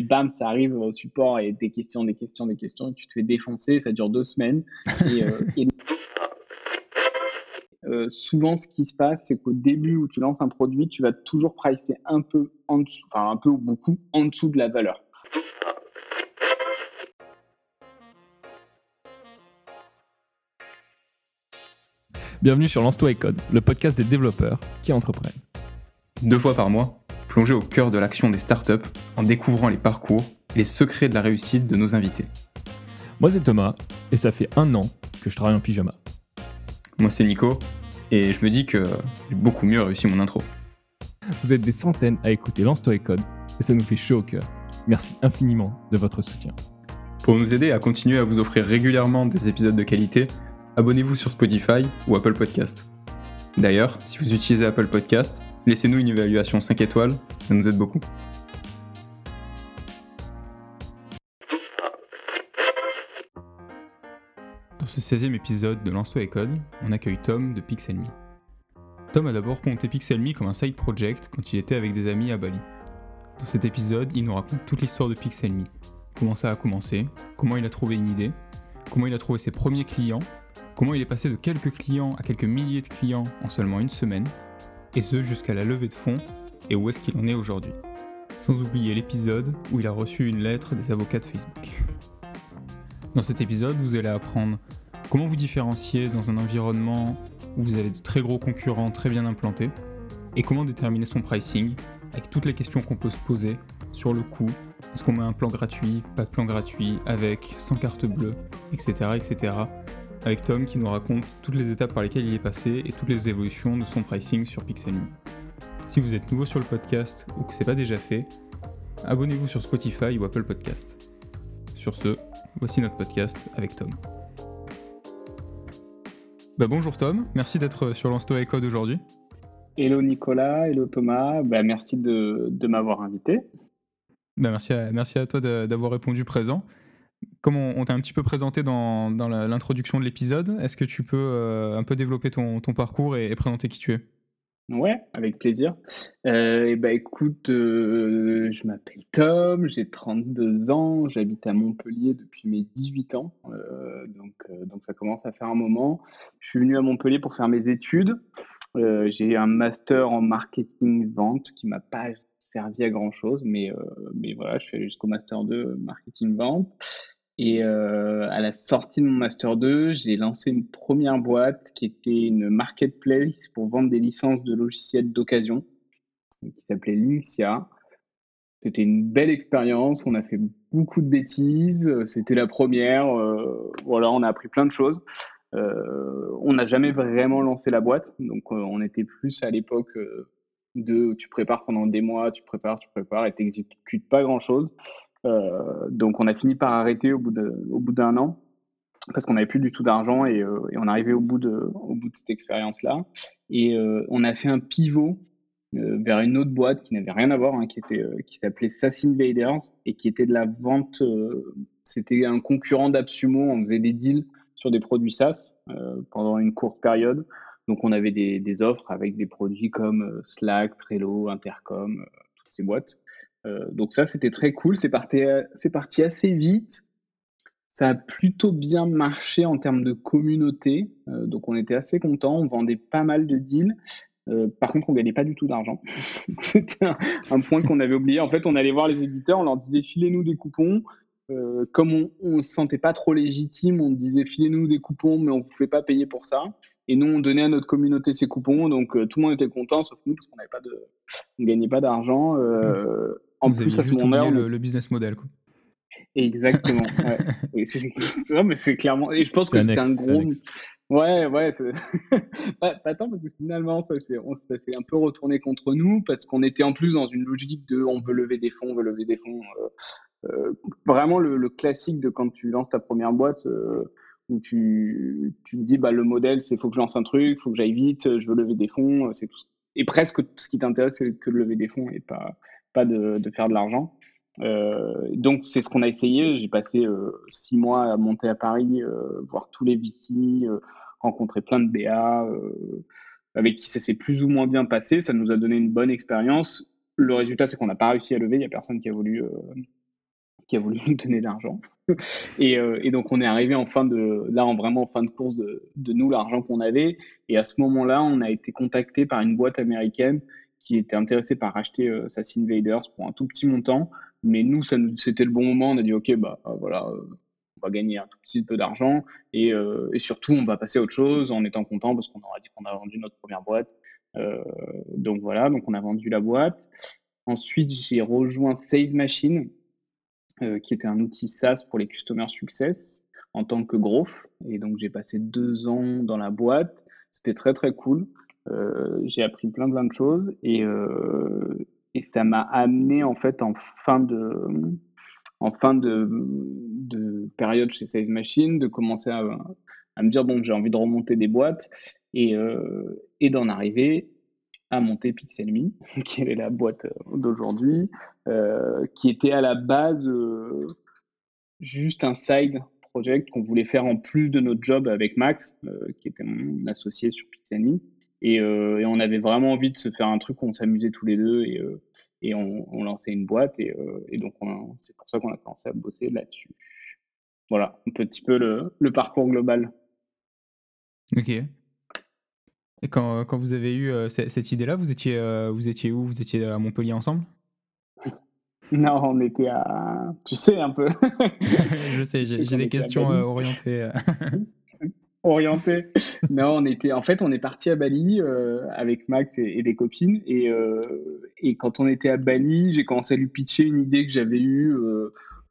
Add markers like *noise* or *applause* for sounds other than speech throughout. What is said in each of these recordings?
et bam, ça arrive au support et des questions, des questions, des questions, et tu te fais défoncer, ça dure deux semaines. Et, *laughs* souvent, ce qui se passe, c'est qu'au début où tu lances un produit, tu vas toujours pricer un peu en dessous, enfin un peu ou beaucoup en dessous de la valeur. Bienvenue sur Lance-toi et Code, le podcast des développeurs qui entreprennent. Deux fois par mois, plongez au cœur de l'action des startups en découvrant les parcours et les secrets de la réussite de nos invités. Moi c'est Thomas et ça fait un an que je travaille en pyjama. Moi c'est Nico et je me dis que j'ai beaucoup mieux réussi mon intro. Vous êtes des centaines à écouter Lance-toi et Code et ça nous fait chaud au cœur. Merci infiniment de votre soutien. Pour nous aider à continuer à vous offrir régulièrement des épisodes de qualité, abonnez-vous sur Spotify ou Apple Podcast. D'ailleurs, si vous utilisez Apple Podcast, laissez-nous une évaluation 5 étoiles, ça nous aide beaucoup. Dans ce 16e épisode de Lance-toi et Code, on accueille Tom de Pixelme. Tom a d'abord monté Pixelme comme un side project quand il était avec des amis à Bali. Dans cet épisode, il nous raconte toute l'histoire de Pixelme, comment ça a commencé, comment il a trouvé une idée, comment il a trouvé ses premiers clients Comment il est passé de quelques clients à quelques milliers de clients en seulement une semaine, et ce jusqu'à la levée de fonds, et où est-ce qu'il en est aujourd'hui. Sans oublier l'épisode où il a reçu une lettre des avocats de Facebook. Dans cet épisode, vous allez apprendre comment vous différencier dans un environnement où vous avez de très gros concurrents très bien implantés, et comment déterminer son pricing, avec toutes les questions qu'on peut se poser sur le coût, est-ce qu'on met un plan gratuit, pas de plan gratuit, avec, sans carte bleue, etc. etc avec Tom qui nous raconte toutes les étapes par lesquelles il est passé et toutes les évolutions de son pricing sur Pixelme. Si vous êtes nouveau sur le podcast ou que c'est pas déjà fait, abonnez-vous sur Spotify ou Apple Podcast. Sur ce, voici notre podcast avec Tom. Bah bonjour Tom, merci d'être sur l'Ansto Code aujourd'hui. Hello Nicolas, hello Thomas, bah merci de, m'avoir invité. Bah merci, à, merci à toi d'avoir répondu présent. Comme on, t'a un petit peu présenté dans, l'introduction de l'épisode, est-ce que tu peux euh, un peu développer ton, parcours et, présenter qui tu es? Ouais, avec plaisir. Euh, et bah écoute, euh, je m'appelle Tom, j'ai 32 ans, j'habite à Montpellier depuis mes 18 ans, donc, donc ça commence à faire un moment. Je suis venu à Montpellier pour faire mes études. j'ai un master en marketing vente qui m'a pas servi à grand chose, mais, mais voilà, je fais jusqu'au master 2 marketing vente. Et euh, à la sortie de mon Master 2, j'ai lancé une première boîte qui était une marketplace pour vendre des licences de logiciels d'occasion, qui s'appelait Lincia. C'était une belle expérience, on a fait beaucoup de bêtises, c'était la première, euh, voilà, on a appris plein de choses. Euh, on n'a jamais vraiment lancé la boîte, donc on était plus à l'époque de tu prépares pendant des mois, tu prépares, tu prépares et tu n'exécutes pas grand-chose. Euh, donc on a fini par arrêter au bout d'un an parce qu'on n'avait plus du tout d'argent et, euh, on arrivait au bout de, au bout de cette expérience-là. Et euh, on a fait un pivot vers une autre boîte qui n'avait rien à voir, hein, qui, était, qui s'appelait SaaS Invaders et qui était de la vente. c'était un concurrent d'Absumo. On faisait des deals sur des produits SaaS pendant une courte période. Donc on avait des, offres avec des produits comme Slack, Trello, Intercom, toutes ces boîtes. Euh, donc ça, c'était très cool. C'est parti, assez vite. Ça a plutôt bien marché en termes de communauté. Euh, donc on était assez contents. On vendait pas mal de deals. Euh, par contre, on gagnait pas du tout d'argent. *laughs* C'était un, point qu'on avait oublié. En fait, on allait voir les éditeurs, on leur disait filez-nous des coupons. Comme on ne se sentait pas trop légitime, on disait filez-nous des coupons, mais on ne vous fait pas payer pour ça. Et nous, on donnait à notre communauté ces coupons, donc tout le monde était content, sauf nous, parce qu'on n'avait pas de, on gagnait pas d'argent. Mmh en plus à ce moment-là. Le, le, business model. Quoi. Exactement. *laughs* ouais. c'est, mais c'est clairement. Et je pense que c'est un gros. Ouais, ouais. *laughs* pas, pas, tant parce que finalement, ça s'est, un peu retourné contre nous parce qu'on était en plus dans une logique de on veut lever des fonds, on veut lever des fonds. Euh, euh, vraiment le, classique de quand tu lances ta première boîte euh, où tu, tu te dis bah, le modèle, c'est faut que je lance un truc, faut que j'aille vite, je veux lever des fonds. C'est tout. Et presque ce qui t'intéresse, c'est que de lever des fonds et pas, pas de, faire de l'argent. Euh, donc c'est ce qu'on a essayé. J'ai passé euh, six mois à monter à Paris, euh, voir tous les VC, rencontrer plein de BA avec qui ça s'est plus ou moins bien passé. Ça nous a donné une bonne expérience. Le résultat, c'est qu'on n'a pas réussi à lever. Il n'y a personne qui a voulu qui a voulu nous donner de l'argent. *laughs* et, et, donc on est arrivé en fin de, là en vraiment en fin de course de, de nous l'argent qu'on avait. Et à ce moment-là, on a été contacté par une boîte américaine qui était intéressée par acheter euh, Assassin Invaders pour un tout petit montant. Mais nous, c'était le bon moment. On a dit, OK, bah voilà, on va gagner un tout petit peu d'argent et, surtout, on va passer à autre chose en étant content parce qu'on aura dit qu'on a vendu notre première boîte. donc voilà, donc on a vendu la boîte. Ensuite, j'ai rejoint Sales Machine, euh, qui était un outil SaaS pour les Customer Success en tant que growth. Et donc, j'ai passé deux ans dans la boîte. C'était très, très cool. Euh, j'ai appris plein, plein de choses. Et, euh, et ça m'a amené, en fait, en fin de, en fin de, de période chez Sales Machine, de commencer à, à me dire, bon, j'ai envie de remonter des boîtes et, et d'en arriver à monter Pixelmi, *laughs* qui est la boîte euh, d'aujourd'hui, euh, qui était à la base euh, juste un side project qu'on voulait faire en plus de notre job avec Max, qui était mon associé sur Pixelmi. Et, et, on avait vraiment envie de se faire un truc où on s'amusait tous les deux et, on, lançait une boîte. Et, et donc, c'est pour ça qu'on a commencé à bosser là-dessus. Voilà, un petit peu le, le parcours global. Ok. Et quand, quand vous avez eu euh, cette, idée-là, vous étiez, euh, vous étiez où? Vous étiez à Montpellier ensemble? Non, on était à. Tu sais un peu. *laughs* je sais, j'ai des questions euh, orientées. *laughs* orientées. Non, on était. En fait, on est parti à Bali avec Max et, des copines. Et, et, quand on était à Bali, j'ai commencé à lui pitcher une idée que j'avais eue.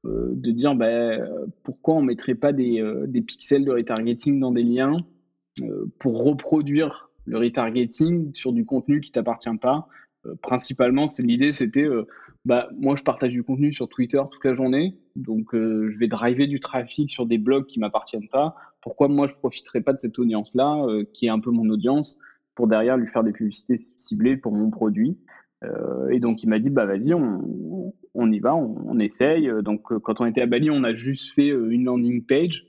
de dire bah, pourquoi on mettrait pas des, des pixels de retargeting dans des liens pour reproduire le retargeting sur du contenu qui t'appartient pas. Euh, principalement, c'est l'idée, c'était, euh, bah, moi, je partage du contenu sur Twitter toute la journée, donc euh, je vais driver du trafic sur des blogs qui m'appartiennent pas. Pourquoi moi, je profiterais pas de cette audience-là, qui est un peu mon audience, pour derrière lui faire des publicités ciblées pour mon produit? Et donc, il m'a dit, bah, vas-y, on, on, y va, on, essaye. Donc, quand on était à Bali, on a juste fait une landing page,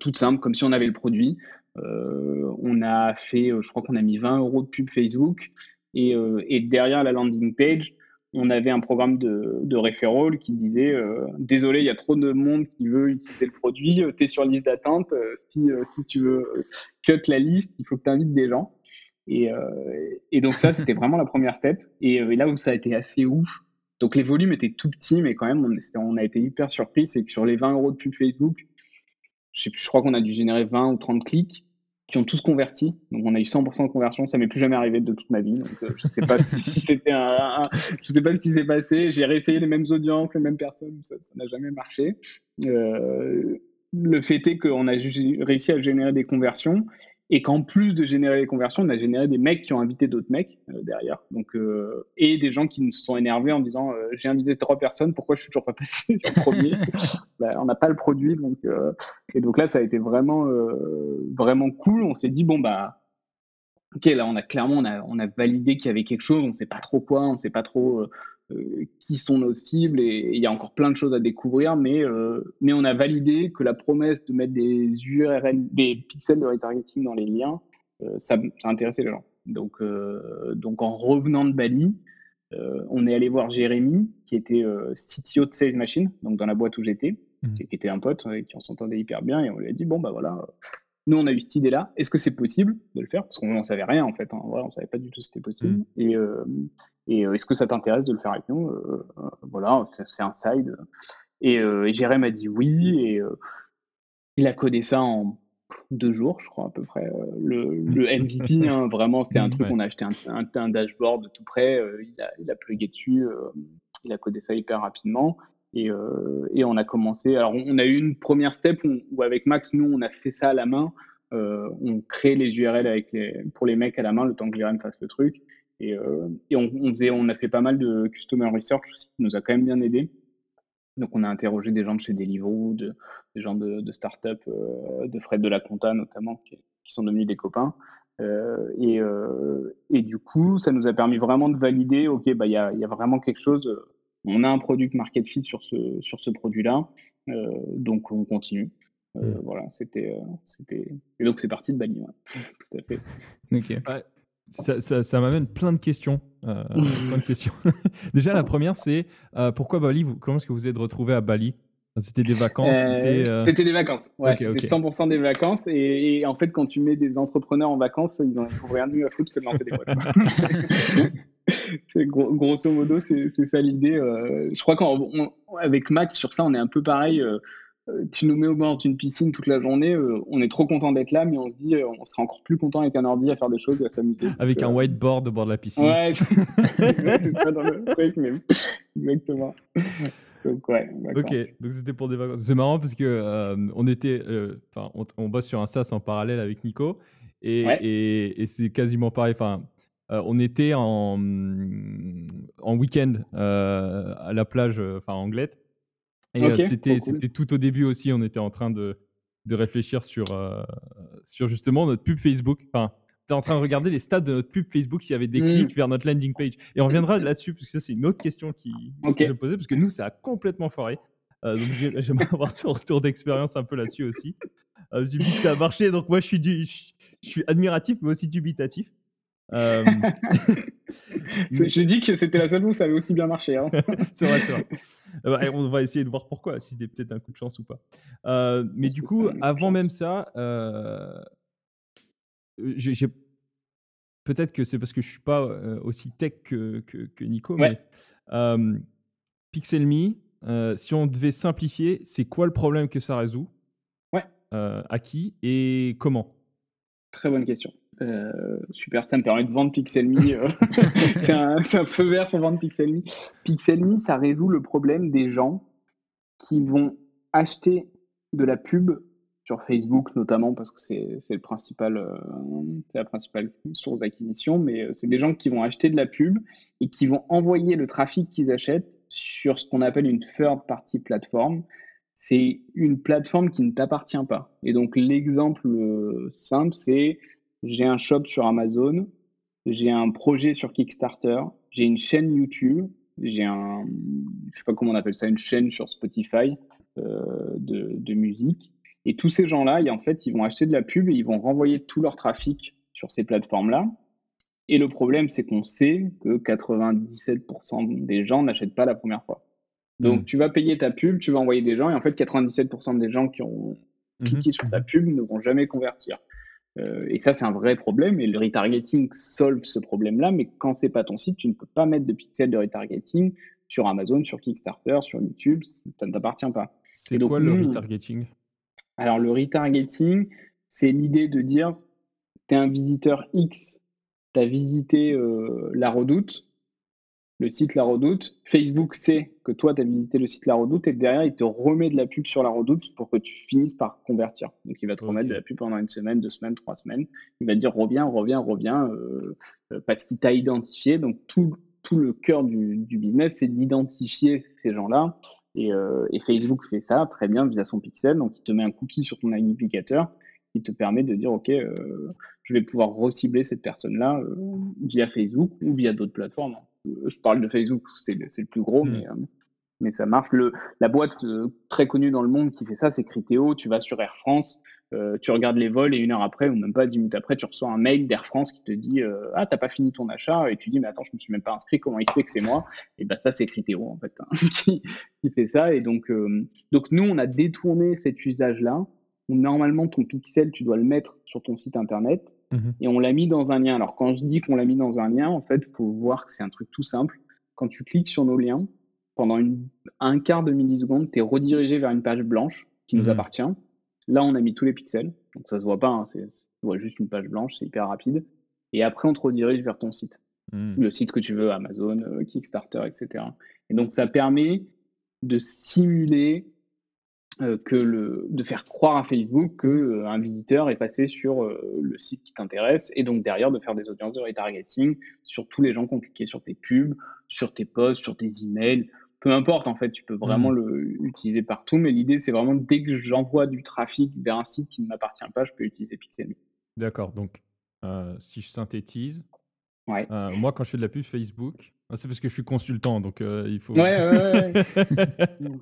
toute simple, comme si on avait le produit. Euh, on a fait, euh, je crois qu'on a mis 20 euros de pub Facebook. Euh, et, derrière la landing page, on avait un programme de, de qui disait désolé, il y a trop de monde qui veut utiliser le produit, tu es sur liste d'attente, si, tu veux cut la liste, il faut que tu invites des gens. Et, donc ça, c'était vraiment la première step. Et, là où ça a été assez ouf, donc les volumes étaient tout petits, mais quand même, on, on a été hyper surpris, c'est que sur les 20 euros de pub Facebook, je crois qu'on a dû générer 20 ou 30 clics qui ont tous converti. Donc on a eu 100% de conversion. Ça m'est plus jamais arrivé de toute ma vie. Euh, je sais pas *laughs* si c'était un, sais pas ce qui s'est passé. J'ai réessayé les mêmes audiences, les mêmes personnes. Ça n'a jamais marché. Euh, le fait est qu'on a réussi à générer des conversions et qu'en plus de générer des conversions, on a généré des mecs qui ont invité d'autres mecs euh, derrière. Donc, euh, et des gens qui nous sont énervés en disant euh, J'ai invité trois personnes, pourquoi je suis toujours pas passé le premier? *laughs* Bah, On n'a pas le produit. Donc, et donc là, ça a été vraiment, vraiment cool. On s'est dit Bon, bah, ok, là, on a clairement on a, on a validé qu'il y avait quelque chose, on ne sait pas trop quoi, on ne sait pas trop euh, qui sont nos cibles et il y a encore plein de choses à découvrir, mais, euh, mais on a validé que la promesse de mettre des URL, des pixels de retargeting dans les liens, euh, ça, ça intéressait les gens. Donc, donc en revenant de Bali, on est allé voir Jérémy, qui était CTO de Sales Machine, donc dans la boîte où j'étais, mmh. qui, était un pote et qui on s'entendait hyper bien, et on lui a dit bon bah voilà, nous, on a eu cette idée-là. Est-ce que c'est possible de le faire? Parce qu'on n'en savait rien, en fait. Hein. on ne savait pas du tout si c'était possible. Mm. Et, euh, et euh, est-ce que ça t'intéresse de le faire avec nous? Euh, Voilà, c'est un side. Et, et Jérém a dit oui. Et il a codé ça en deux jours, je crois, à peu près. Le, *laughs* MVP, hein, vraiment, c'était un truc, on a acheté un, un, dashboard tout près. il, a, il a plugué dessus. il a codé ça hyper rapidement. Et, euh, et, on a commencé. Alors, on a eu une première step où, avec Max, nous, on a fait ça à la main. Euh, on crée les URL pour les mecs à la main, le temps que Jérém fasse le truc. Et, euh, on, faisait, on a fait pas mal de customer research aussi, qui nous a quand même bien aidé. Donc, on a interrogé des gens de chez Deliveroo, de, des gens de, de start-up, de Fred de la Conta notamment, qui, sont devenus des copains. Et, du coup, ça nous a permis vraiment de valider, OK, bah, il y, a, y a vraiment quelque chose on a un produit market fit sur ce, sur ce produit-là, euh, donc on continue. Euh, mm. Voilà, c'était, euh, c'était. Et donc c'est parti de Bali, *laughs* tout à fait. Ok. Ça, ça- ça m'amène plein de questions. euh, *laughs* plein de questions. *laughs* Déjà, la première, c'est euh, pourquoi Bali vous- Comment est-ce que vous êtes retrouvé à Bali? C'était des vacances Euh, c'était, euh, C'était des vacances. Ouais, ok, c'était ok. 100% des vacances. Et, et en fait, quand tu mets des entrepreneurs en vacances, ils n'ont rien de mieux à foutre que de lancer des boîtes. *laughs* Gros- grosso modo, c'est ça l'idée. euh, je crois qu'avec Max, sur ça, on est un peu pareil. euh, euh, tu nous mets au bord d'une piscine toute la journée, euh, on est trop content d'être là, mais on se dit, on serait encore plus content avec un ordi à faire des choses et à s'amuser. Avec un whiteboard au bord de la piscine. Ouais, c'est pas *laughs* dans le truc, mais *laughs* exactement. Donc, ouais. Ok, donc c'était pour des vacances. C'est marrant parce que euh, on était, euh, enfin, on, on bosse sur un SaaS en parallèle avec Nico et, Ouais. et- et c'est quasiment pareil. Enfin, euh, on était en, en week-end euh, à la plage, euh, enfin Anglette, et c'était trop cool. c'était tout au début aussi. On était en train de, de réfléchir sur sur justement notre pub Facebook. Enfin, tu en train de regarder les stats de notre pub Facebook s'il y avait des Mm. clics vers notre landing page. Et on reviendra là-dessus parce que ça c'est une autre question qui Ok. que je vais poser parce que nous ça a complètement foiré. Euh, donc j'ai- *laughs* j'aimerais avoir ton retour d'expérience un peu là-dessus aussi. Euh, je dis que ça a marché, donc moi je suis, du, je, je suis admiratif mais aussi dubitatif. Euh, *laughs* J'ai dit que c'était la seule où ça avait aussi bien marché. hein. *laughs* c'est vrai, c'est vrai. *laughs* Euh, ouais, on va essayer de voir pourquoi, si c'était peut-être un coup de chance ou pas. Euh, mais du coup, avant même ça, j'ai peut-être que c'est parce que je suis pas aussi tech que, que, que Nico, Ouais. mais PixelMe, si on devait simplifier, c'est quoi le problème que ça résout? Ouais. À qui et comment? Très bonne question. Euh, super, ça me permet de vendre PixelMe. euh, *laughs* c'est un, feu vert pour vendre PixelMe. PixelMe, ça résout le problème des gens qui vont acheter de la pub sur Facebook notamment parce que c'est principal, euh, c'est la principale source d'acquisition, mais euh, c'est des gens qui vont acheter de la pub et qui vont envoyer le trafic qu'ils achètent sur ce qu'on appelle une third party platform. C'est une plateforme qui ne t'appartient pas. Et donc l'exemple simple, c'est j'ai un shop sur Amazon, j'ai un projet sur Kickstarter, j'ai une chaîne YouTube, j'ai un, je sais pas comment on appelle ça, une chaîne sur Spotify euh, de, de musique. Et tous ces gens-là, en fait, ils vont acheter de la pub et ils vont renvoyer tout leur trafic sur ces plateformes-là. Et le problème, c'est qu'on sait que 97% des gens n'achètent pas la première fois. Donc, Mhm. tu vas payer ta pub, tu vas envoyer des gens, et en fait, 97% des gens qui ont cliqué Mhm, sur ta pub ne vont jamais convertir. Euh, et ça, c'est un vrai problème. Et le retargeting solve ce problème-là. Mais quand c'est pas ton site, tu ne peux pas mettre de pixels de retargeting sur Amazon, sur Kickstarter, sur YouTube. Ça ne t'appartient pas. C'est Et donc, quoi le retargeting? alors, le retargeting, c'est l'idée de dire, tu es un visiteur X, tu as visité euh, la redoute, le site La Redoute. Facebook sait que toi, tu as visité le site La Redoute et derrière, il te remet de la pub sur La Redoute pour que tu finisses par convertir. Donc, il va te remettre de la pub pendant une semaine, deux semaines, trois semaines. Il va te dire reviens, reviens, reviens euh, euh, parce qu'il t'a identifié. Donc, tout, tout le cœur du, du business, c'est d'identifier ces gens-là. Et, euh, et Facebook fait ça très bien via son pixel. Donc, il te met un cookie sur ton identificateur qui te permet de dire, OK, euh, je vais pouvoir recibler cette personne-là euh, via Facebook ou via d'autres plateformes. Je parle de Facebook, c'est le, plus gros, Mm. mais, euh, mais ça marche. Le, la boîte euh, très connue dans le monde qui fait ça, c'est Criteo. Tu vas sur Air France, euh, tu regardes les vols et une heure après, ou même pas dix minutes après, tu reçois un mail d'Air France qui te dit Ah, t'as pas fini ton achat. Et tu dis Mais attends, je me suis même pas inscrit, comment il sait que c'est moi? Et ben ça, c'est Criteo en fait, hein, *laughs* qui, qui fait ça. Et donc, donc, nous, on a détourné cet usage-là normalement ton pixel, tu dois le mettre sur ton site internet Mhm. et on l'a mis dans un lien. Alors, quand je dis qu'on l'a mis dans un lien, en fait, il faut voir que c'est un truc tout simple. Quand tu cliques sur nos liens, pendant une, un quart de milliseconde, tu es redirigé vers une page blanche qui nous Mhm. appartient. Là, on a mis tous les pixels, donc ça se voit pas, hein, c'est, tu vois juste une page blanche, c'est hyper rapide. Et après, on te redirige vers ton site Mhm. le site que tu veux, Amazon, euh, Kickstarter, etc. Et donc ça permet de simuler que le, de faire croire à Facebook que euh, visiteur est passé sur euh, le site qui t'intéresse et donc derrière de faire des audiences de retargeting sur tous les gens qui ont cliqué sur tes pubs, sur tes posts, sur tes emails. Peu importe, en fait, tu peux vraiment le utiliser partout, mais l'idée, c'est vraiment dès que j'envoie du trafic vers un site qui ne m'appartient pas, je peux utiliser Pixelme. D'accord, donc euh, si je synthétise, Ouais. euh, moi quand je fais de la pub Facebook, ah, c'est parce que je suis consultant, donc euh, il faut. Ouais, ouais, ouais, *laughs*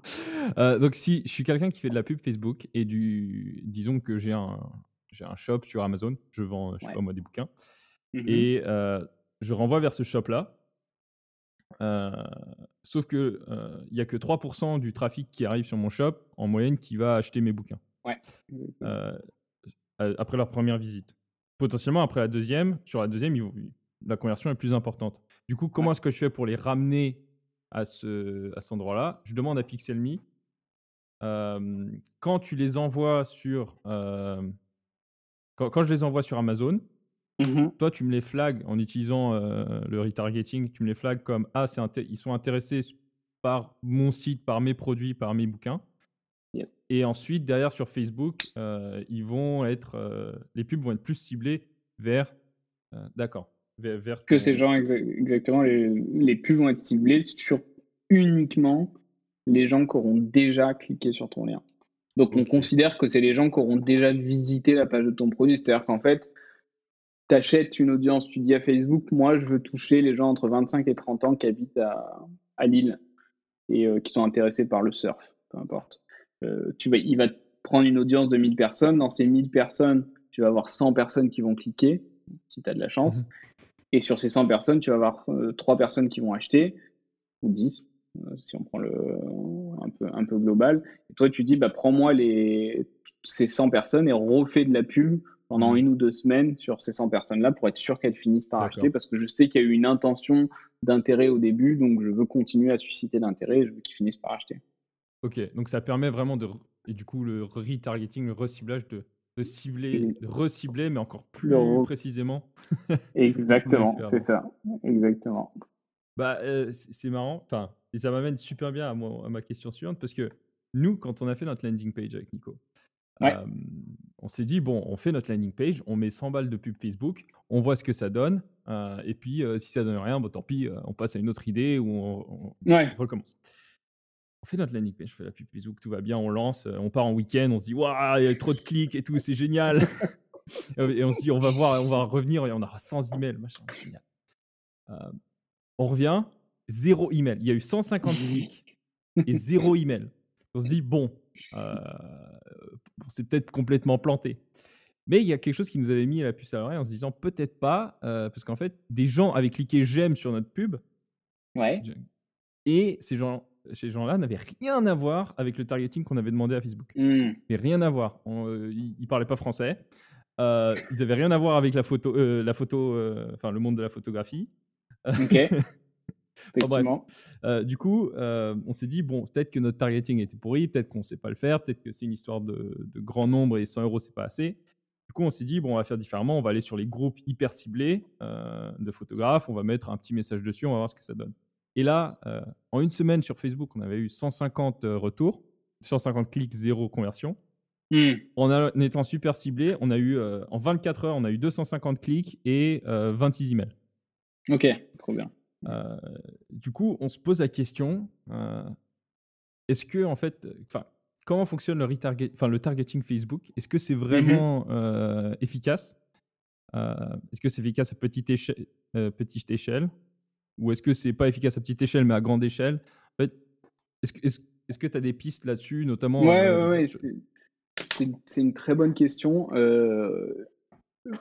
Euh, donc si je suis quelqu'un qui fait de la pub Facebook et du, disons que j'ai un, j'ai un shop sur Amazon, je vends, je sais Ouais. pas moi des bouquins, Mmh et je renvoie vers ce shop-là. sauf que il y a que 3% du trafic qui arrive sur mon shop en moyenne qui va acheter mes bouquins. Ouais, après leur première visite. Potentiellement après la deuxième, sur la deuxième, la conversion est plus importante. Du coup, comment est-ce que je fais pour les ramener à ce à cet endroit-là? Je demande à Pixelme, quand tu les envoies sur, quand quand je les envoie sur Amazon Mmh toi, tu me les flags en utilisant, le retargeting, tu me les flags comme: «Ah, ils sont intéressés par mon site, par mes produits, par mes bouquins» et ensuite derrière sur Facebook, ils vont être, les pubs vont être plus ciblées vers, d'accord, vers Que ces gens exactement, les les pubs vont être ciblées sur uniquement les gens qui auront déjà cliqué sur ton lien. Donc on considère que c'est les gens qui auront déjà visité la page de ton produit. C'est-à-dire qu'en fait tu achètes une audience, tu dis à Facebook, moi, je veux toucher les gens entre 25 et 30 ans qui habitent à, à Lille et euh, qui sont intéressés par le surf, peu importe. Euh, tu vas, il va prendre une audience de 1000 personnes. Dans ces 1000 personnes, tu vas avoir 100 personnes qui vont cliquer, si tu as de la chance. Mhm. Et sur ces 100 personnes, tu vas avoir 3 euh, personnes qui vont acheter, ou 10, si on prend le un peu, un peu global. Et toi, tu dis, bah, prends-moi les, ces 100 personnes et refais de la pub pendant mmh. une ou deux semaines sur ces 100 personnes-là pour être sûr qu'elles finissent par acheter parce que je sais qu'il y a eu une intention d'intérêt au début, donc je veux continuer à susciter l'intérêt et je veux qu'ils finissent par acheter. Ok, donc ça permet vraiment de. Et du coup, le retargeting, le reciblage, de, de cibler, de recibler, mais encore plus précisément. *laughs* Exactement, c'est ça. Exactement. Bah, euh, c'est marrant. Enfin, et ça m'amène super bien à, à ma question suivante parce que nous, quand on a fait notre landing page avec Nico, on s'est dit, bon, on fait notre landing page, on met 100 balles de pub Facebook, on voit ce que ça donne, et puis si ça donne rien, bon, tant pis, on passe à une autre idée ou on, recommence. On fait notre landing page, on fait la pub Facebook, tout va bien, on lance, on part en week-end, on se dit, waouh, il y a trop de clics et tout, c'est génial. *laughs* et on se dit, on va voir, on va revenir et on aura 100 emails, machin, génial. on revient, zéro email. Il y a eu 150 clics et zéro email. On se dit, bon, c'est peut-être complètement planté. Mais il y a quelque chose qui nous avait mis la puce à l'oreille en se disant peut-être pas, parce qu'en fait, des gens avaient cliqué j'aime sur notre pub. Ouais. Et ces gens, ces gens-là n'avaient rien à voir avec le targeting qu'on avait demandé à Facebook. Mmh. Mais rien à voir. ils, ne parlaient pas français. ils avaient rien à voir avec la photo, la photo, enfin le monde de la photographie. Ok. *laughs* Euh, du coup, euh, on s'est dit, bon, peut-être que notre targeting était pourri, peut-être qu'on ne sait pas le faire, peut-être que c'est une histoire de, grand nombre et 100 euros, c'est pas assez. Du coup, on s'est dit, bon, on va faire différemment, on va aller sur les groupes hyper ciblés euh, de photographes, on va mettre un petit message dessus, on va voir ce que ça donne. Et là, en une semaine sur Facebook, on avait eu 150 retours, 150 clics, zéro conversion. Mmh. On a, en étant super ciblé, on a eu, en 24 heures, on a eu 250 clics et 26 emails. Ok, trop bien. Euh, du coup, on se pose la question euh, est-ce que, en fait, enfin, comment fonctionne le, retarget, le targeting Facebook? Est-ce que c'est mmh vraiment euh, efficace? Est-ce que c'est efficace à petite échelle? Ou est-ce que c'est pas efficace à petite échelle, mais à grande échelle? En fait, Est-ce que est tu as des pistes là-dessus, notamment Ouais, ouais, ouais c'est une très bonne question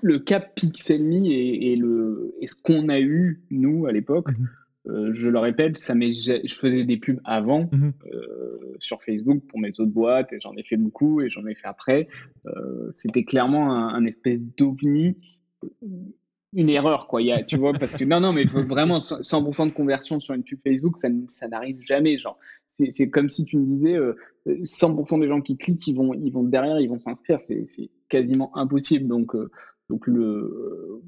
le cap Pixelme et, et, le, et ce qu'on a eu, nous, à l'époque, mhm. euh, je le répète, ça je faisais des pubs avant mhm. euh, sur Facebook pour mes autres boîtes, et j'en ai fait beaucoup, et j'en ai fait après. Euh, c'était clairement un, espèce d'ovni, une erreur, quoi. Il y a, tu vois, parce que non, non, mais vraiment 100% de conversion sur une pub Facebook, ça, ça n'arrive jamais. Genre, c'est comme si tu me disais 100% des gens qui cliquent, ils vont, ils vont derrière, ils vont s'inscrire. C'est quasiment impossible. Donc, donc le,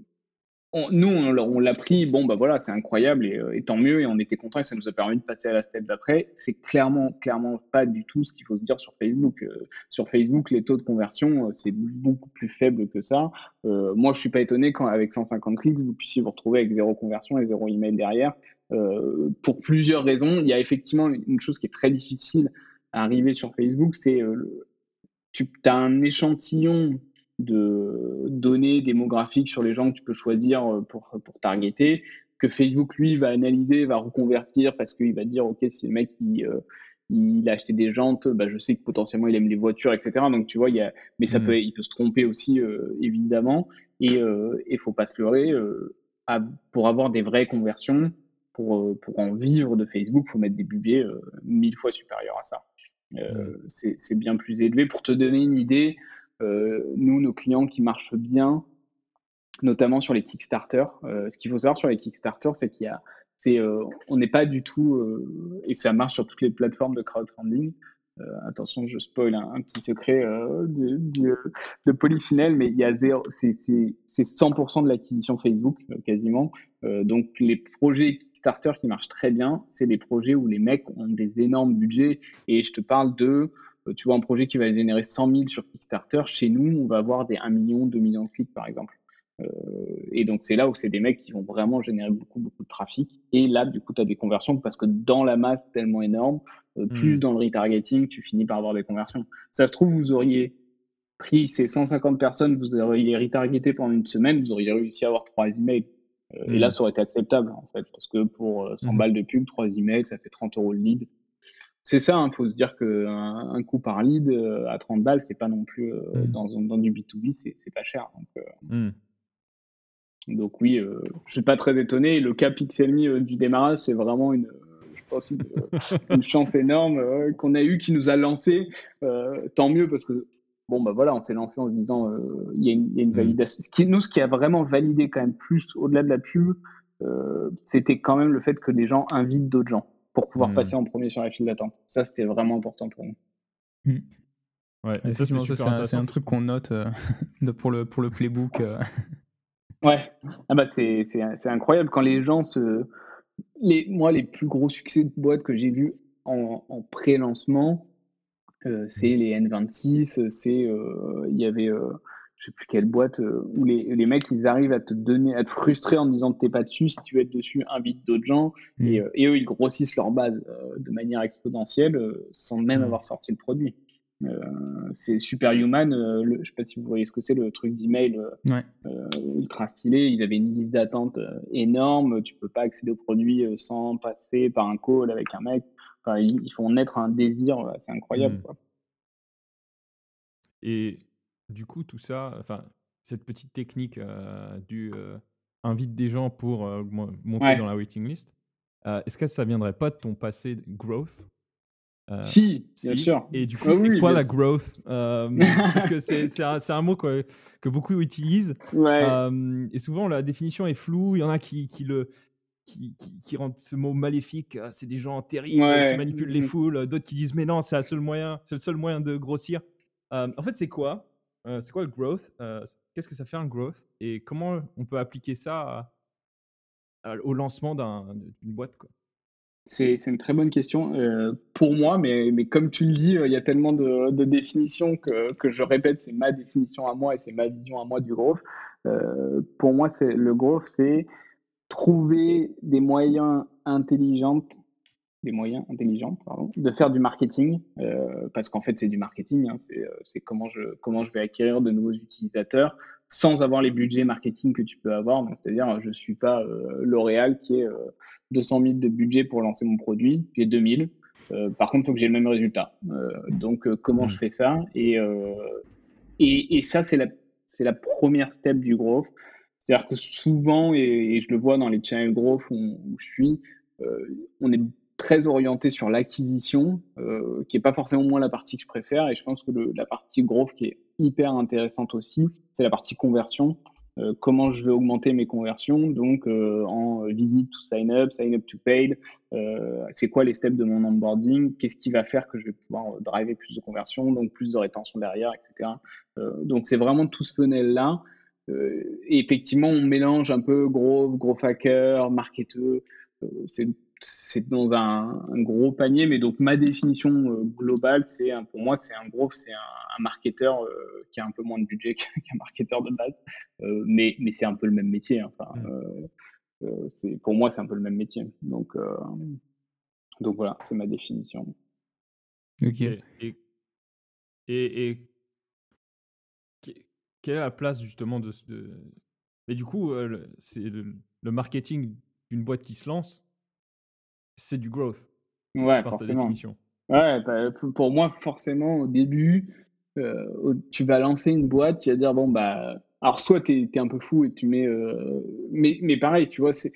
nous, on, l'a pris, bon, bah voilà, c'est incroyable euh, et, tant mieux, et on était content et ça nous a permis de passer à la step d'après. C'est clairement, clairement pas du tout ce qu'il faut se dire sur Facebook. Euh, sur Facebook, les taux de conversion, euh, c'est beaucoup plus faible que ça. moi, je suis pas étonné quand, avec 150 clics, vous puissiez vous retrouver avec zéro conversion et zéro email derrière. pour plusieurs raisons. Il y a effectivement une chose qui est très difficile à arriver sur Facebook, c'est tu as un échantillon de données démographiques sur les gens que tu peux choisir euh, pour, pour targeter, que Facebook, lui, va analyser, va reconvertir parce qu'il va dire, OK, si le mec, il, euh, il a acheté des jantes, bah, je sais que potentiellement, il aime les voitures, etc. Donc, tu vois, il y a, mais ça mmh. peut, il peut se tromper aussi, euh, évidemment. Et il faut pas se leurrer, pour avoir des vraies conversions, pour, pour en vivre de Facebook, il faut mettre des budgets mille fois supérieurs à ça. Mmh. C'est bien plus élevé. Pour te donner une idée, nous, nos clients qui marchent bien, notamment sur les Kickstarter, ce qu'il faut savoir sur les Kickstarter, c'est qu'il on n'est pas du tout et ça marche sur toutes les plateformes de crowdfunding euh, attention, je spoil un, petit secret euh, de, de, Polyfinel, mais c'est 100% de l'acquisition Facebook, euh, quasiment. donc, les projets Kickstarter qui marchent très bien, c'est des projets où les mecs ont des énormes budgets. Et je te parle de, tu vois, un projet qui va générer 100 000 sur Kickstarter. Chez nous, on va avoir des 1 million, 2 millions de clics, par exemple. et donc, c'est là où c'est des mecs qui vont vraiment générer beaucoup, beaucoup de trafic. Et là, du coup, tu as des conversions parce que dans la masse tellement énorme, euh, plus mmh. dans le retargeting, tu finis par avoir des conversions. Ça se trouve, vous auriez pris ces 150 personnes, vous auriez retargeté pendant une semaine, vous auriez réussi à avoir trois emails. Euh, et là, mmh. ça aurait été acceptable, en fait, parce que pour 100 euh, mmh balles de pub, trois emails, ça fait 30 euros le lead. C'est ça, il hein, faut se dire qu'un un coup par lead à 30 balles, c'est pas non plus dans, dans, du B2B, c'est pas cher. Donc, donc oui, je suis pas très étonné. Le cas Pixelme du démarrage, c'est vraiment une, pense, une, une chance énorme euh, qu'on a eu qui nous a lancé. Euh, tant mieux parce que bon bah voilà, on s'est lancé en se disant euh, il y, y, a une mm. validation. Ce qui, nous, ce qui a vraiment validé quand même plus au-delà de la pub, c'était quand même le fait que les gens invitent d'autres gens pour pouvoir passer en premier sur la file d'attente. Ça, c'était vraiment important pour nous. Mm. Ouais, et ça, c'est un, truc qu'on note *laughs* pour, le, pour le playbook. Ouais, ah bah c'est incroyable quand les gens se, les, moi, les plus gros succès de boîtes que j'ai vus en, pré-lancement, euh, c'est les N26, c'est euh, il y avait euh, je sais plus quelle boîte où les, les, mecs ils arrivent à te donner à te frustrer en disant que t'es pas dessus, si tu veux être dessus, invite d'autres gens et, mmh. et, eux ils grossissent leur base de manière exponentielle sans même mmh. avoir sorti le produit. Euh, c'est Superhuman, euh, le, je sais pas si vous voyez ce que c'est, le truc d'email euh, ultra stylé. Ils avaient une liste d'attente énorme. Tu peux pas accéder au produit sans passer par un call avec un mec. Enfin, ils, font naître un désir, c'est incroyable. Mmh. Quoi. Et du coup, tout ça, enfin, cette petite technique du invite des gens pour monter dans la waiting list, est-ce que ça viendrait pas de ton passé growth? Euh, si, bien sûr. Et du coup, ah c'est quoi la growth? Euh, Parce que c'est un, un, mot que beaucoup utilisent. *laughs* Euh, et souvent, la définition est floue. Il y en a qui, qui le, qui, qui, rendent ce mot maléfique. C'est des gens terribles qui manipulent les mmh. foules. D'autres qui disent mais non, c'est le seul moyen, c'est le seul moyen de grossir. en fait, c'est quoi? C'est quoi le growth? Qu'est-ce que ça fait un growth? Et comment on peut appliquer ça au lancement d'une boîte c'est une très bonne question pour moi, mais, mais comme tu le dis, il y a tellement de, de définitions que, que, je répète, c'est ma définition à moi et c'est ma vision à moi du growth. Pour moi, c'est le growth, c'est trouver des moyens intelligents, des moyens intelligents, pardon, de faire du marketing, parce qu'en fait, c'est du marketing. Hein, c'est comment je comment je vais acquérir de nouveaux utilisateurs sans avoir les budgets marketing que tu peux avoir. c'est-à-dire, je suis pas L'Oréal qui est 200 000 de budget pour lancer mon produit, j'ai 2000. Euh, par contre, il faut que j'ai le même résultat. Euh, donc, euh, comment je mmh. fais ça? Et, et, et, ça, c'est la, la première step du growth. C'est-à-dire que souvent, et, je le vois dans les channels growth où, je suis, on est très orienté sur l'acquisition, qui n'est pas forcément moi la partie que je préfère. Et je pense que la partie growth qui est hyper intéressante aussi, c'est la partie conversion. Euh, comment je vais augmenter mes conversions, donc euh, en visite to sign up, sign up to paid, euh, c'est quoi les steps de mon onboarding, qu'est-ce qui va faire que je vais pouvoir driver plus de conversions, donc plus de rétention derrière, etc. donc c'est vraiment tout ce funnel-là. et effectivement, on mélange un peu gros, gros hacker, marketeur, c'est c'est dans un, gros panier, mais donc ma définition euh, globale, c'est pour moi, c'est un gros, c'est un, marketeur euh, qui a un peu moins de budget *laughs* qu'un marketeur de base, euh, mais, mais c'est un peu le même métier. Hein. Enfin, c'est pour moi, c'est un peu le même métier. Donc, donc voilà, c'est ma définition. Ok. Et, et, quelle est la place justement de, de... Mais du coup, c'est le marketing d'une boîte qui se lance c'est du growth. Ouais, forcément. Ouais, bah, pour moi, forcément, au début, euh, tu vas lancer une boîte, tu vas dire, bon, bah, alors soit tu es, un peu fou et tu mets. mais, mais pareil, tu vois, c'est,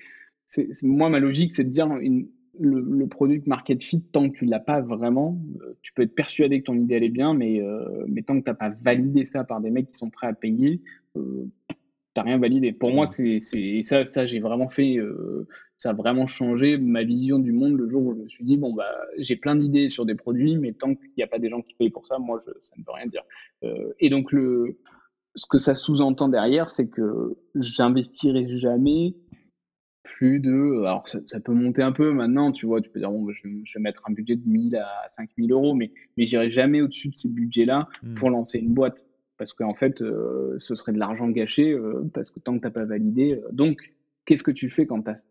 moi, ma logique, c'est de dire une, le, produit market fit, tant que tu ne l'as pas vraiment, tu peux être persuadé que ton idée elle est bien, mais, mais tant que tu n'as pas validé ça par des mecs qui sont prêts à payer, tu n'as rien validé. Pour moi, c'est ça, ça j'ai vraiment fait ça a vraiment changé ma vision du monde le jour où je me suis dit bon bah j'ai plein d'idées sur des produits mais tant qu'il n'y a pas des gens qui payent pour ça moi ça ne veut rien dire euh, et donc le ce que ça sous-entend derrière c'est que j'investirai jamais plus de alors ça, peut monter un peu maintenant tu vois tu peux dire bon je, vais mettre un budget de 1000 à 5000 euros mais mais j'irai jamais au-dessus de ces budgets là mmh. pour lancer une boîte parce qu'en fait euh, ce serait de l'argent gâché euh, parce que tant que tu n'as pas validé donc qu'est-ce que tu fais quand tu as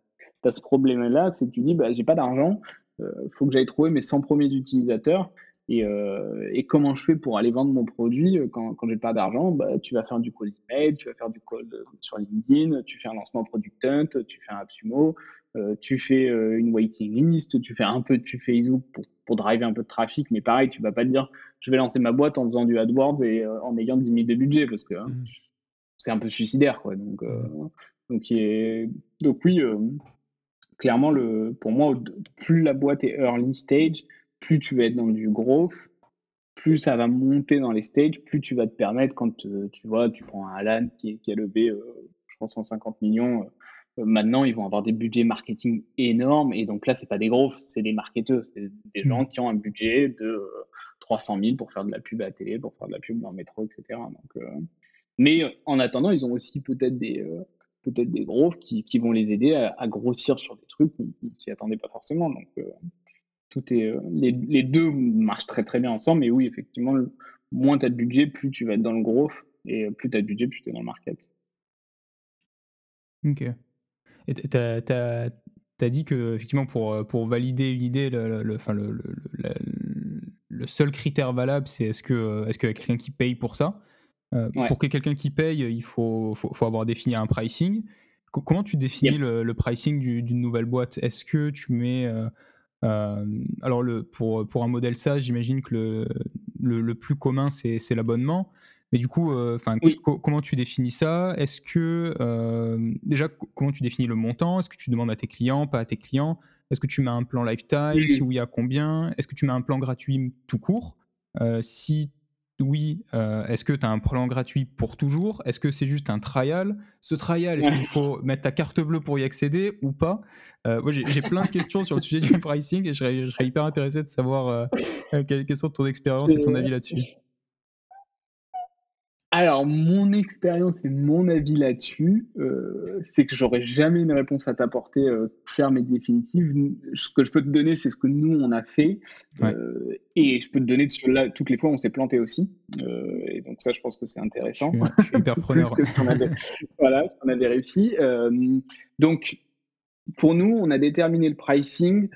tu as ce problème-là, c'est que tu dis, bah, j'ai pas d'argent, il euh, faut que j'aille trouver mes 100 premiers utilisateurs. Et, euh, et, comment je fais pour aller vendre mon produit euh, quand, quand j'ai pas d'argent? Bah, Tu vas faire du call email, tu vas faire du call sur LinkedIn, tu fais un lancement Product Hunt, tu fais un AppSumo, tu fais une waiting list, tu fais un peu de Facebook pour, pour driver un peu de trafic, mais pareil, tu vas pas te dire je vais lancer ma boîte en faisant du AdWords et en ayant 10 000 de budget parce que hein, mmh. c'est un peu suicidaire. Quoi. Donc, mmh. donc, donc oui, clairement, le, pour moi, plus la boîte est early stage, plus tu vas être dans du growth, plus ça va monter dans les stages, plus tu vas te permettre, quand euh, tu vois, tu prends un Alan qui, qui a levé, euh, je crois, 150 millions, euh, maintenant, ils vont avoir des budgets marketing énormes. Et donc là, c'est pas des growth, c'est des marketeurs, c'est des gens mmh. qui ont un budget de 300 000 pour faire de la pub à la télé, pour faire de la pub dans le métro, etc. Donc, mais en attendant, ils ont aussi peut-être des, peut-être des gros qui, vont les aider à, grossir sur des trucs ne s'y attendait pas forcément. Donc, euh, tout est, euh, les, deux marchent très très bien ensemble. Mais oui, effectivement, moins tu as de budget, plus tu vas être dans le growth. Et plus tu as de budget, plus tu es dans le market. Ok. Et tu as, dit que, effectivement, pour, euh, pour valider une idée, le, le, le, le seul critère valable, c'est est-ce qu'il est y a quelqu'un qui paye pour ça? Euh, pour que quelqu'un qui paye, il faut, faut, avoir défini un pricing. comment tu définis le, pricing d'une nouvelle boîte? Est-ce que tu mets... Euh, euh, alors, le, pour, pour un modèle SaaS, j'imagine que le, le, plus commun, c'est l'abonnement. Mais du coup, comment tu définis ça? Est-ce que déjà comment tu définis le montant? Est-ce que tu demandes à tes clients, pas à tes clients? Est-ce que tu mets un plan lifetime Si oui, à combien? Est-ce que tu mets un plan gratuit tout court? Si oui, euh, est-ce que tu as un plan gratuit pour toujours? Est-ce que c'est juste un trial? Ce trial, est-ce qu'il faut mettre ta carte bleue pour y accéder ou pas? Euh, Moi, j'ai plein de questions sur le sujet du *laughs* pricing et je serais, hyper intéressé de savoir euh, quelles sont ton expérience et ton avis là-dessus. Alors, mon expérience et mon avis là-dessus, euh, c'est que j'aurais jamais une réponse à t'apporter euh, ferme et définitive. Ce que je peux te donner, c'est ce que nous, on a fait. Euh, et je peux te donner là, toutes les fois, on s'est planté aussi. et donc, ça, je pense que c'est intéressant. Je suis, hyper *laughs* preneur. voilà, ce qu'on avait réussi. donc, pour nous, on a déterminé le pricing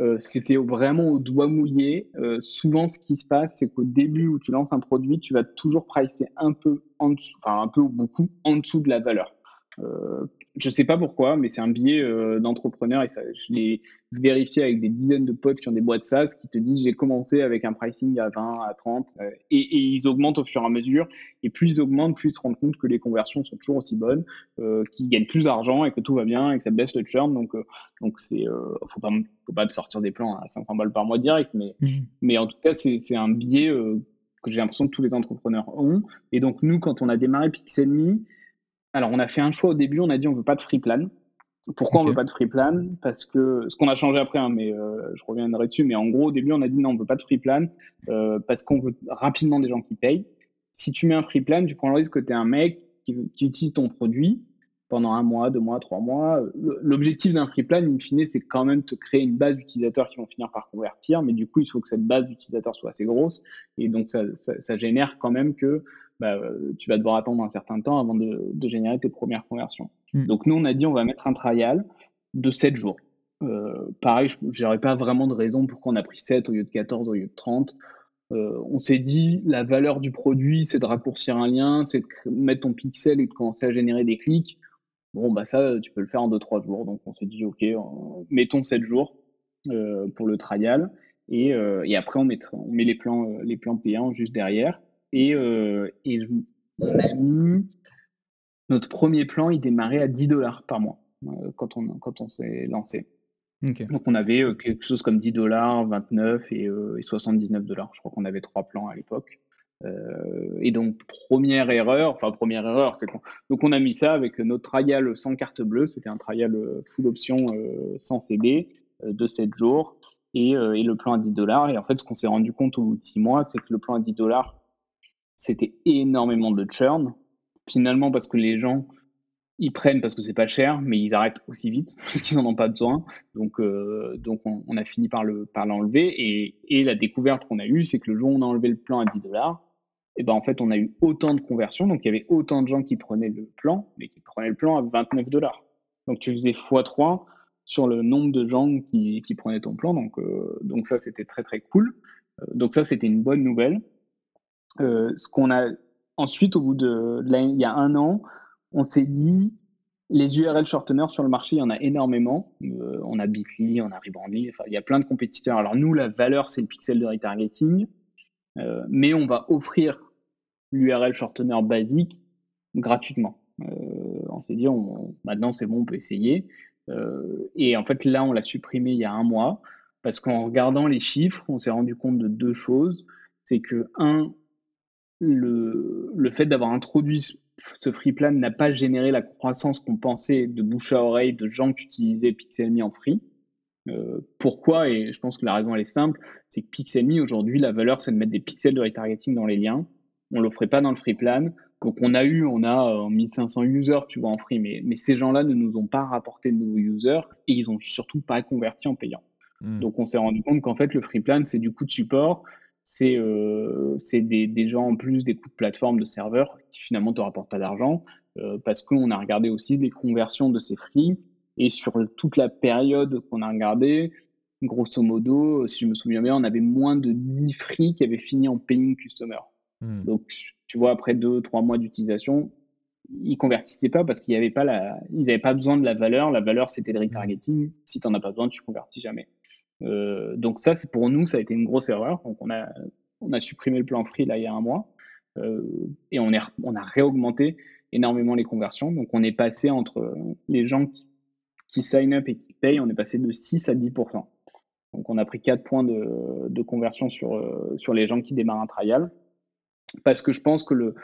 euh, c'était vraiment au doigt mouillé. Euh, souvent, ce qui se passe, c'est qu'au début où tu lances un produit, tu vas toujours pricer un peu en dessous, enfin un peu ou beaucoup en dessous de la valeur. Euh, je sais pas pourquoi, mais c'est un biais euh, d'entrepreneur et ça, je l'ai vérifié avec des dizaines de potes qui ont des boîtes SaaS qui te disent j'ai commencé avec un pricing à 20, à 30 euh, et, et, ils augmentent au fur et à mesure. Et plus ils augmentent, plus ils se rendent compte que les conversions sont toujours aussi bonnes, euh, qu'ils gagnent plus d'argent et que tout va bien et que ça baisse le churn. Donc, euh, donc c'est, faut pas, faut pas te sortir des plans à 500 balles par mois direct, mais, mmh. mais en tout cas, c'est un biais que j'ai l'impression que tous les entrepreneurs ont. Et donc, nous, quand on a démarré Pixelme, alors, on a fait un choix au début, on a dit on veut pas de free plan. Pourquoi on veut pas de free plan? Parce que ce qu'on a changé après, hein, mais euh, je reviendrai dessus. Mais en gros, au début, on a dit non, on veut pas de free plan euh, parce qu'on veut rapidement des gens qui payent. Si tu mets un free plan, tu prends le risque que tu es un mec qui, utilise ton produit pendant un mois, deux mois, trois mois. L'objectif d'un free plan, in fine, c'est quand même de créer une base d'utilisateurs qui vont finir par convertir. Mais du coup, il faut que cette base d'utilisateurs soit assez grosse. Et donc, ça, ça génère quand même que bah, euh, tu vas devoir attendre un certain temps avant de, générer tes premières conversions. Hmm. Donc nous, on a dit on va mettre un trial de 7 jours. Euh, pareil, je n'aurais pas vraiment de raison pour qu'on a pris 7 au lieu de 14, au lieu de 30. Euh, on s'est dit, la valeur du produit, c'est de raccourcir un lien, c'est de mettre ton pixel et de commencer à générer des clics. Bon, bah ça, tu peux le faire en 2-3 jours. Donc on s'est dit, OK, mettons 7 jours pour le trial. Et, et après, on met, on met les, plans, les plans payants juste derrière. Et, euh, et on a mis Notre premier plan, il démarrait à 10 par mois, quand on quand on s'est lancé. Donc on avait, quelque chose comme 10 29 et et 79 Je crois qu'on avait trois plans à l'époque. et donc première erreur, enfin première erreur, c'est qu'on donc on a mis ça avec notre trial sans carte bleue, c'était un trial, full option, sans CB, de 7 jours. Et et le plan à 10 et en fait, ce qu'on s'est rendu compte au bout de 6 mois, c'est que le plan à 10 c'était énormément de churn. Finalement, parce que les gens ils prennent parce que c'est pas cher, mais ils arrêtent aussi vite *laughs* parce qu'ils en ont pas besoin. Donc, euh, donc on, a fini par le par l'enlever. Et, et, la découverte qu'on a eue, c'est que le jour où on a enlevé le plan à 10 dollars, et ben en fait on a eu autant de conversions. Donc il y avait autant de gens qui prenaient le plan, mais qui prenaient le plan à 29 dollars. Donc tu faisais x3 sur le nombre de gens qui, qui prenaient ton plan. Donc, euh, donc ça c'était très très cool. Euh, donc ça c'était une bonne nouvelle. Ce qu'on a ensuite au bout de, de il y a un an on s'est dit, les URL shorteners sur le marché, il y en a énormément. Euh, on a Bitly, on a Rebrandly, enfin, il y a plein de compétiteurs. Alors nous, la valeur, c'est le pixel de retargeting, euh, mais on va offrir l'URL shortener basique gratuitement. Euh, on s'est dit, maintenant c'est bon, on peut essayer. et en fait, là, on l'a supprimé il y a un mois, parce qu'en regardant les chiffres, on s'est rendu compte de deux choses. C'est que, un, le, le fait d'avoir introduit ce free plan n'a pas généré la croissance qu'on pensait de bouche à oreille de gens qui utilisaient Pixelme en free. Euh, pourquoi? Et je pense que la raison elle est simple, c'est que Pixelme aujourd'hui la valeur c'est de mettre des pixels de retargeting dans les liens. On l'offrait pas dans le free plan. Donc on a eu, on a 1500 euh, users, tu vois, en free, mais, mais ces gens-là ne nous ont pas rapporté de nouveaux users et ils ont surtout pas converti en payant. Hmm. Donc on s'est rendu compte qu'en fait le free plan c'est du coût de support, c'est euh, des, des, gens en plus des coûts de plateforme, de serveurs, qui finalement ne te rapportent pas d'argent, euh, parce qu'on a regardé aussi les conversions de ces free, et sur toute la période qu'on a regardé, grosso modo, si je me souviens bien, on avait moins de 10 free qui avaient fini en paying customer. Hmm. Donc, tu vois, après 2-3 mois d'utilisation, ils convertissaient pas parce qu'ils n'avaient pas, la... Ils pas besoin de la valeur. La valeur, c'était le retargeting. Si tu n'en as pas besoin, tu convertis jamais. Euh, donc ça, c'est pour nous, ça a été une grosse erreur. Donc on a, on a supprimé le plan free là il y a un mois euh, et on, est, on a réaugmenté énormément les conversions. Donc on est passé entre les gens qui, qui sign up et qui payent, on est passé de 6 à 10%. Donc on a pris 4 points de, conversion sur, euh, sur les gens qui démarrent un trial. Parce que je pense que le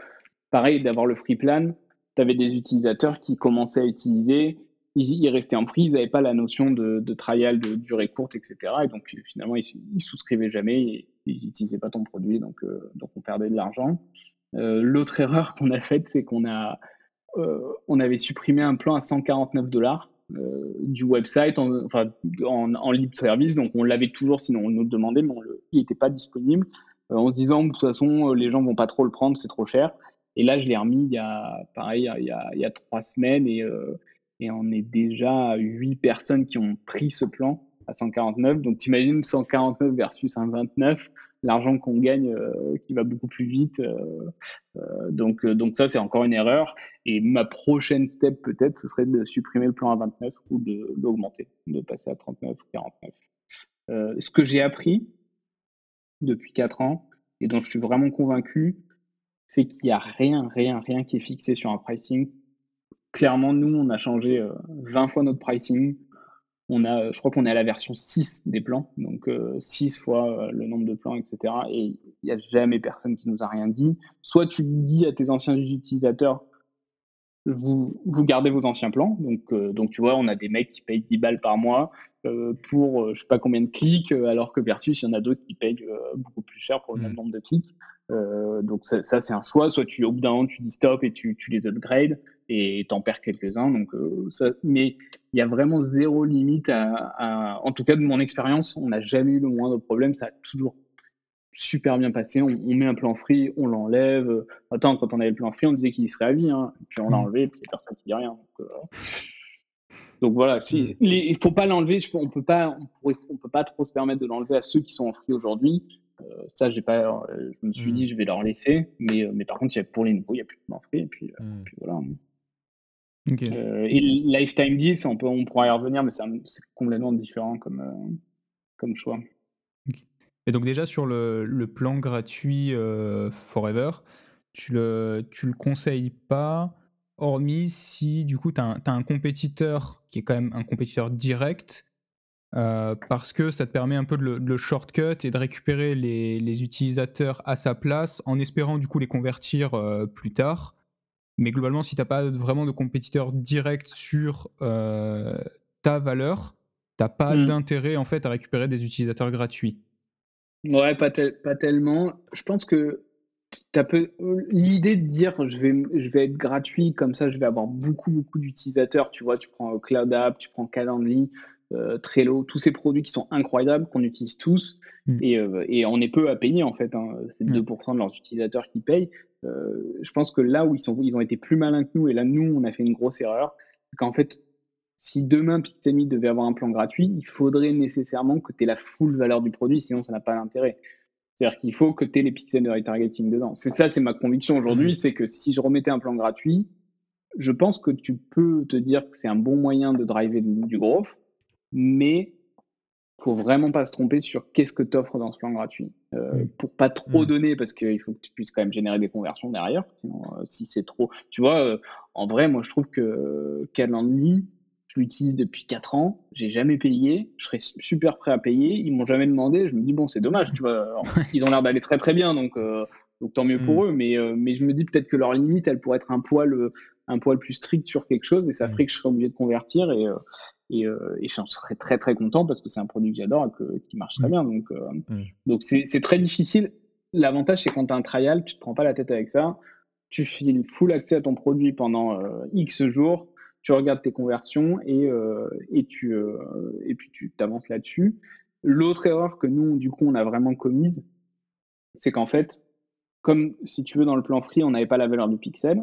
pareil d'avoir le free plan, tu avais des utilisateurs qui commençaient à utiliser ils, restaient en free, ils n'avaient pas la notion de, trial, de durée courte, etc. Et donc finalement, ils, ne souscrivaient jamais, et, ils n'utilisaient pas ton produit, donc, euh, donc on perdait de l'argent. Euh, l'autre erreur *laughs* qu'on a faite, c'est qu'on euh, avait supprimé un plan à 149 dollars du website, en, enfin en, libre service, donc on l'avait toujours, sinon on nous le demandait, mais il n'était pas disponible, en se disant de toute façon les gens vont pas trop le prendre, c'est trop cher. Et là, je l'ai remis il y a, pareil, il y a trois semaines et, et on est déjà à 8 personnes qui ont pris ce plan à 149. Donc, tu imagines 149 versus un 29, l'argent qu'on gagne euh, qui va beaucoup plus vite. Euh, euh, donc, donc, ça, c'est encore une erreur. Et ma prochaine step, peut-être, ce serait de supprimer le plan à 29 ou de l'augmenter, de passer à 39 ou 49. ce que j'ai appris depuis 4 ans et dont je suis vraiment convaincu, c'est qu'il n'y a rien, rien, rien qui est fixé sur un pricing clairement, nous, on a changé 20 euh, fois notre pricing. On a, je crois qu'on est à la version 6 des plans, donc 6 euh, fois euh, le nombre de plans, etc. Et il n'y a jamais personne qui nous a rien dit. Soit tu dis à tes anciens utilisateurs, vous, gardez vos anciens plans. Donc, donc, tu vois, on a des mecs qui payent 10 balles par mois pour je sais pas combien de clics, alors que versus, il y en a d'autres qui payent beaucoup plus cher pour le même mmh. nombre de clics. donc ça, c'est un choix. Soit tu, au bout d'un moment, tu dis stop et tu, tu les upgrades et t'en perds quelques-uns. Donc, euh, ça, mais il y a vraiment zéro limite à, en tout cas de mon expérience, on n'a jamais eu le moindre problème. Ça a toujours super bien passé. On, met un plan free, on l'enlève. Attends, quand on avait le plan free, on disait qu'il serait à vie, hein. puis on l'a mmh. enlevé, puis il n'y a personne qui dit rien. Donc, euh, voilà, si, mmh. il ne faut pas l'enlever. On peut pas, on, on peut pas trop se permettre de l'enlever à ceux qui sont en free aujourd'hui. Euh, ça, j'ai pas, je me suis mmh. dit, je vais leur laisser. Mais, mais par contre, pour les nouveaux, il n'y a plus de free. Et puis, puis voilà. Euh, et lifetime deal, on, peut, on pourra y revenir, mais c'est complètement différent comme, euh, comme choix. Et donc déjà sur le, le plan gratuit euh, Forever, tu le, tu le conseilles pas hormis si du coup tu as, un compétiteur qui est quand même un compétiteur direct, euh, parce que ça te permet un peu de le, shortcut et de récupérer les, utilisateurs à sa place en espérant du coup les convertir euh, plus tard. Mais globalement, si tu n'as pas vraiment de compétiteur direct sur euh, ta valeur, tu n'as pas mmh. d'intérêt en fait à récupérer des utilisateurs gratuits. Ouais, pas, pas tellement. Je pense que l'idée de dire je vais, je vais être gratuit, comme ça je vais avoir beaucoup, beaucoup d'utilisateurs. Tu vois, tu prends Cloud App, tu prends Calendly, euh, Trello, tous ces produits qui sont incroyables, qu'on utilise tous, mm. euh, et, on est peu à payer en fait. Hein. C'est 2% mm. de leurs utilisateurs qui payent. Euh, je pense que là où ils, sont, ils ont été plus malins que nous, et là nous on a fait une grosse erreur, c'est qu'en fait, si demain Pixelmy devait avoir un plan gratuit, il faudrait nécessairement que tu aies la full valeur du produit, sinon ça n'a pas d'intérêt. C'est-à-dire qu'il faut que tu aies les pixels de retargeting dedans. C'est ça, c'est ma conviction aujourd'hui, mmh. c'est que si je remettais un plan gratuit, je pense que tu peux te dire que c'est un bon moyen de driver du growth, mais faut vraiment pas se tromper sur qu'est-ce que tu offres dans ce plan gratuit. Euh, mmh. Pour pas trop mmh. donner, parce qu'il faut que tu puisses quand même générer des conversions derrière. Sinon, euh, si c'est trop. Tu vois, euh, en vrai, moi, je trouve que Calendly, je l'utilise depuis 4 ans, j'ai jamais payé, je serais super prêt à payer, ils m'ont jamais demandé, je me dis bon c'est dommage, tu vois, *laughs* ils ont l'air d'aller très très bien, donc, euh, donc tant mieux pour mm. eux, mais, euh, mais je me dis peut-être que leur limite, elle pourrait être un poil, euh, un poil plus strict sur quelque chose, et ça mm. ferait que je serais obligé de convertir, et, et, et je serais très très content parce que c'est un produit que j'adore et que, qui marche très mm. bien, donc donc c'est très difficile. L'avantage c'est quand tu as un trial, tu te prends pas la tête avec ça, tu files full accès à ton produit pendant X jours, tu regardes tes conversions et, euh, et, tu, euh, et puis tu t'avances là-dessus. L'autre erreur que nous, du coup, on a vraiment commise, c'est qu'en fait, comme si tu veux, dans le plan free, on n'avait pas la valeur du pixel,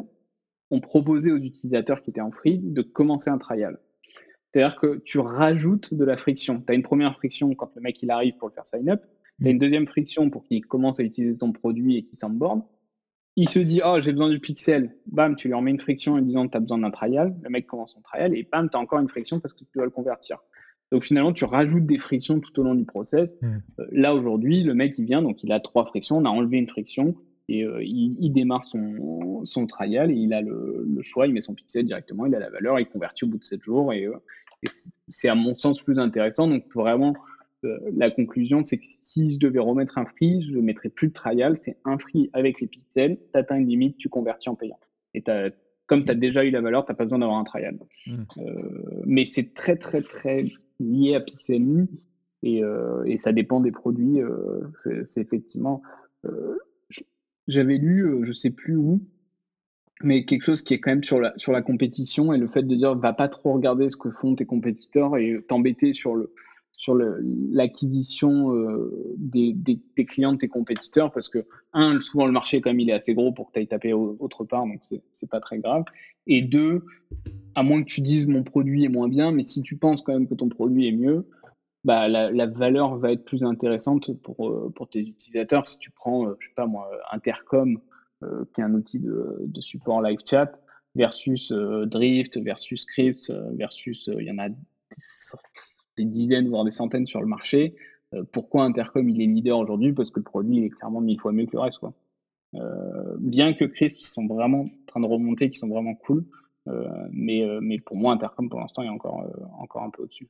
on proposait aux utilisateurs qui étaient en free de commencer un trial. C'est-à-dire que tu rajoutes de la friction. Tu as une première friction quand le mec il arrive pour le faire sign up, tu as une deuxième friction pour qu'il commence à utiliser ton produit et qu'il s'onboard, il se dit, oh, j'ai besoin du pixel. Bam, tu lui remets une friction en disant, tu as besoin d'un trial. Le mec commence son trial et bam, tu as encore une friction parce que tu dois le convertir. Donc finalement, tu rajoutes des frictions tout au long du process. Hmm. Euh, là, aujourd'hui, le mec, il vient, donc il a trois frictions. On a enlevé une friction et euh, il, démarre son, son trial et il a le, choix. Il met son pixel directement, il a la valeur, il convertit au bout de 7 jours. Et, euh, et c'est à mon sens plus intéressant. Donc vraiment, euh, la conclusion, c'est que si je devais remettre un free, je ne mettrais plus de trial. C'est un free avec les pixels. Tu atteins une limite, tu convertis en payant. Et comme tu as déjà eu la valeur, tu n'as pas besoin d'avoir un trial. Hmm. Euh, mais c'est très, très, très lié à Pixelme et, euh, et ça dépend des produits. c'est effectivement. J'avais lu, je ne sais plus où, mais quelque chose qui est quand même sur la, sur la compétition et le fait de dire va pas trop regarder ce que font tes compétiteurs et t'embêter sur le, sur l'acquisition euh, des, clients de tes compétiteurs parce que, un, souvent le marché, même, il est assez gros pour que tu ailles taper autre part, donc c'est pas très grave. Et deux, à moins que tu dises mon produit est moins bien, mais si tu penses quand même que ton produit est mieux, bah, la, valeur va être plus intéressante pour, euh, pour tes utilisateurs. Si tu prends, euh, je sais pas moi, Intercom, qui est un outil de, support live chat, versus Drift, versus Script, versus, il y en a des dizaines, voire des centaines sur le marché. Euh, pourquoi Intercom il est leader aujourd'hui? Parce que le produit est clairement mille fois mieux que le reste. Quoi. Euh, bien que Crisp sont vraiment en train de remonter, qui sont vraiment cool, euh, mais, mais pour moi, Intercom pour l'instant est encore, encore un peu au-dessus.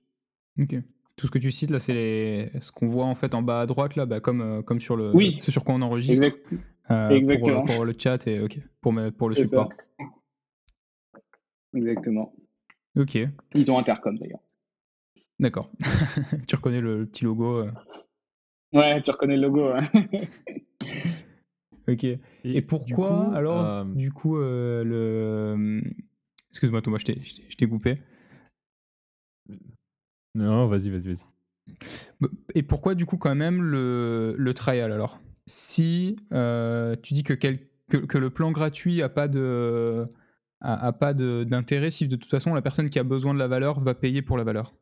Ok. Tout ce que tu cites là, c'est ce qu'on voit en fait en bas à droite là, bah, comme, comme sur le, oui. ce sur quoi on enregistre. Exactement. Pour, le chat et ok, pour, pour le support. Exactement. Ok. Ils ont Intercom d'ailleurs. D'accord. *laughs* tu reconnais le, petit logo euh. Ouais, tu reconnais le logo. ok. Et, pourquoi alors, euh, du coup, euh, le. Excuse-moi, Thomas, je t'ai coupé. Non, vas-y, vas-y, vas-y. Et pourquoi, du coup, quand même, le, le trial alors? Si tu dis que, que, le plan gratuit n'a pas de a, a pas d'intérêt si de toute façon la personne qui a besoin de la valeur va payer pour la valeur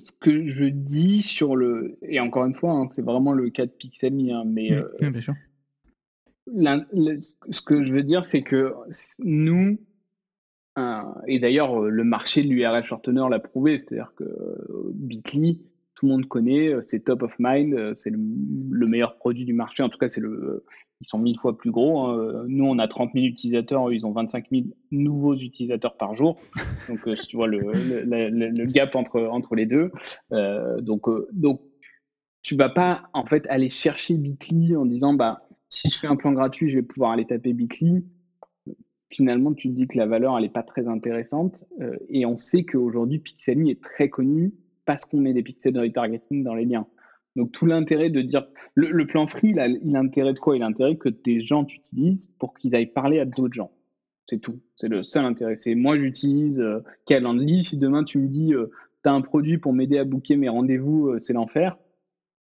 ce que je dis sur le. Et encore une fois, hein, c'est vraiment le cas de Pixelme, hein, mais. Euh, bien sûr. ce que je veux dire, c'est que nous, et d'ailleurs, le marché de l'URL shortener l'a prouvé, c'est-à-dire que Bitly, tout le monde connaît, c'est top of mind, c'est le, meilleur produit du marché. En tout cas, c'est le, ils sont mille fois plus gros. Hein. Nous, on a 30 000 utilisateurs, ils ont 25 000 nouveaux utilisateurs par jour. Donc, tu vois le, gap entre, entre les deux. donc, donc, tu vas pas en fait aller chercher Bitly en disant bah si je fais un plan gratuit, je vais pouvoir aller taper Bitly. Finalement, tu te dis que la valeur elle est pas très intéressante euh, et on sait qu'aujourd'hui Pixelmy est très connu parce qu'on met des pixels de retargeting dans les liens. Donc tout l'intérêt de dire le, plan free, il a, l'intérêt de quoi? Il a l'intérêt que tes gens t'utilisent pour qu'ils aillent parler à d'autres gens. C'est tout. C'est le seul intérêt. C'est moi j'utilise euh, Calendly. Si demain tu me dis euh, tu as un produit pour m'aider à booker mes rendez-vous, euh, c'est l'enfer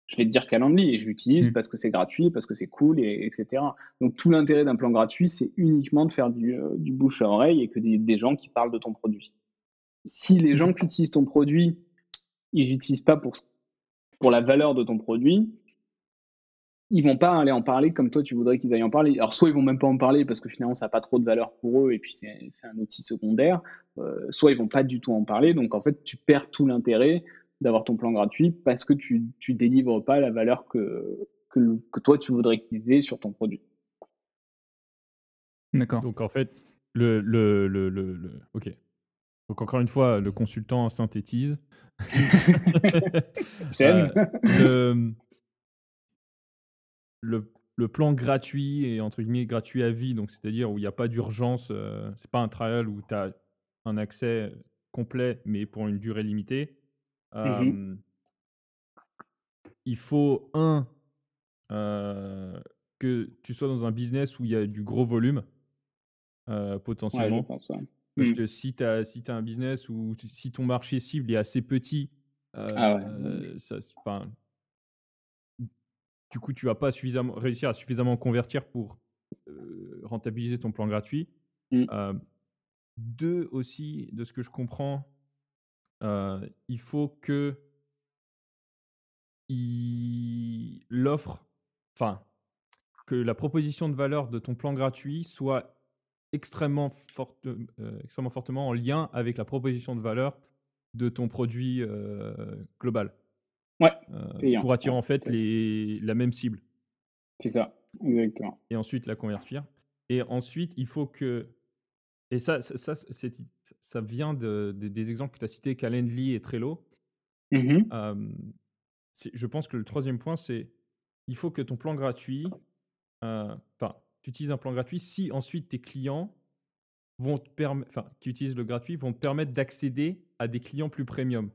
je vais te dire Calendly et je l'utilise mmh. parce que c'est gratuit, parce que c'est cool, et, etc. Donc tout l'intérêt d'un plan gratuit, c'est uniquement de faire du, euh, du, bouche à oreille et que des, gens qui parlent de ton produit. Si les gens qui utilisent ton produit, ils n'utilisent pas pour, pour la valeur de ton produit, ils vont pas aller en parler comme toi tu voudrais qu'ils aillent en parler. Alors soit ils vont même pas en parler parce que finalement ça n'a pas trop de valeur pour eux et puis c'est un outil secondaire, euh, soit ils vont pas du tout en parler. Donc en fait tu perds tout l'intérêt d'avoir ton plan gratuit parce que tu ne délivres pas la valeur que, que, toi tu voudrais qu'ils aient sur ton produit. D'accord. Donc en fait, le, le, le, le, Ok. Donc encore une fois, le consultant synthétise. *laughs* J'aime. Euh, le, le, plan gratuit et entre guillemets gratuit à vie, donc c'est-à-dire où il n'y a pas d'urgence, euh, c'est pas un trial où tu as un accès complet mais pour une durée limitée. Mmh il faut, un, que tu sois dans un business où il y a du gros volume, potentiellement. Parce mmh. que si tu as, si un business où si ton marché cible est assez petit, ah ça, du coup, tu vas pas suffisamment, réussir à suffisamment convertir pour rentabiliser ton plan gratuit. Mmh. deux aussi, de ce que je comprends, il faut que l'offre, enfin, que la proposition de valeur de ton plan gratuit soit extrêmement, forte, extrêmement fortement en lien avec la proposition de valeur de ton produit global. Ouais, pour attirer en fait les, la même cible. C'est ça, exactement. Et ensuite la convertir. Et ensuite, il faut que et ça, ça, ça, vient de, des exemples que tu as cités, Calendly et Trello. Mmh je pense que le troisième point, c'est il faut que ton plan gratuit, tu utilises un plan gratuit si ensuite tes clients vont te permettre, enfin, qui utilisent le gratuit, vont te permettre d'accéder à des clients plus premium.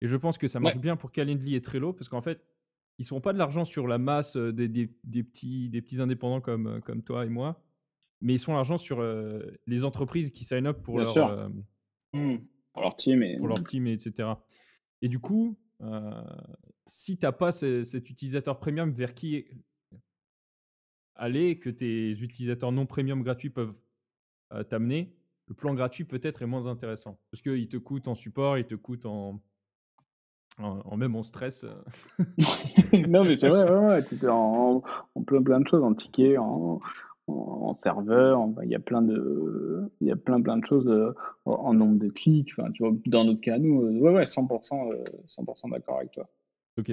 Et je pense que ça marche bien pour Calendly et Trello parce qu'en fait, ils ne font pas de l'argent sur la masse des, des, des, petits, des petits indépendants comme, comme toi et moi mais ils sont l'argent sur les entreprises qui sign up pour leur, mmh. pour leur team, et... pour leur team, etc. Et du coup, si tu n'as pas cet utilisateur premium vers qui aller, que tes utilisateurs non premium gratuits peuvent t'amener, le plan gratuit peut-être est moins intéressant. Parce qu'il te coûte en support, il te coûte en, en, même en stress. *laughs* non, mais c'est vrai, ouais, en, en, plein, plein de choses, en tickets, en, en, serveur, il y a plein de, il y a plein plein de choses euh, en nombre de clics. Enfin, tu vois, dans notre cas, nous, euh, ouais, ouais, 100%, 100% euh, d'accord avec toi. Ok,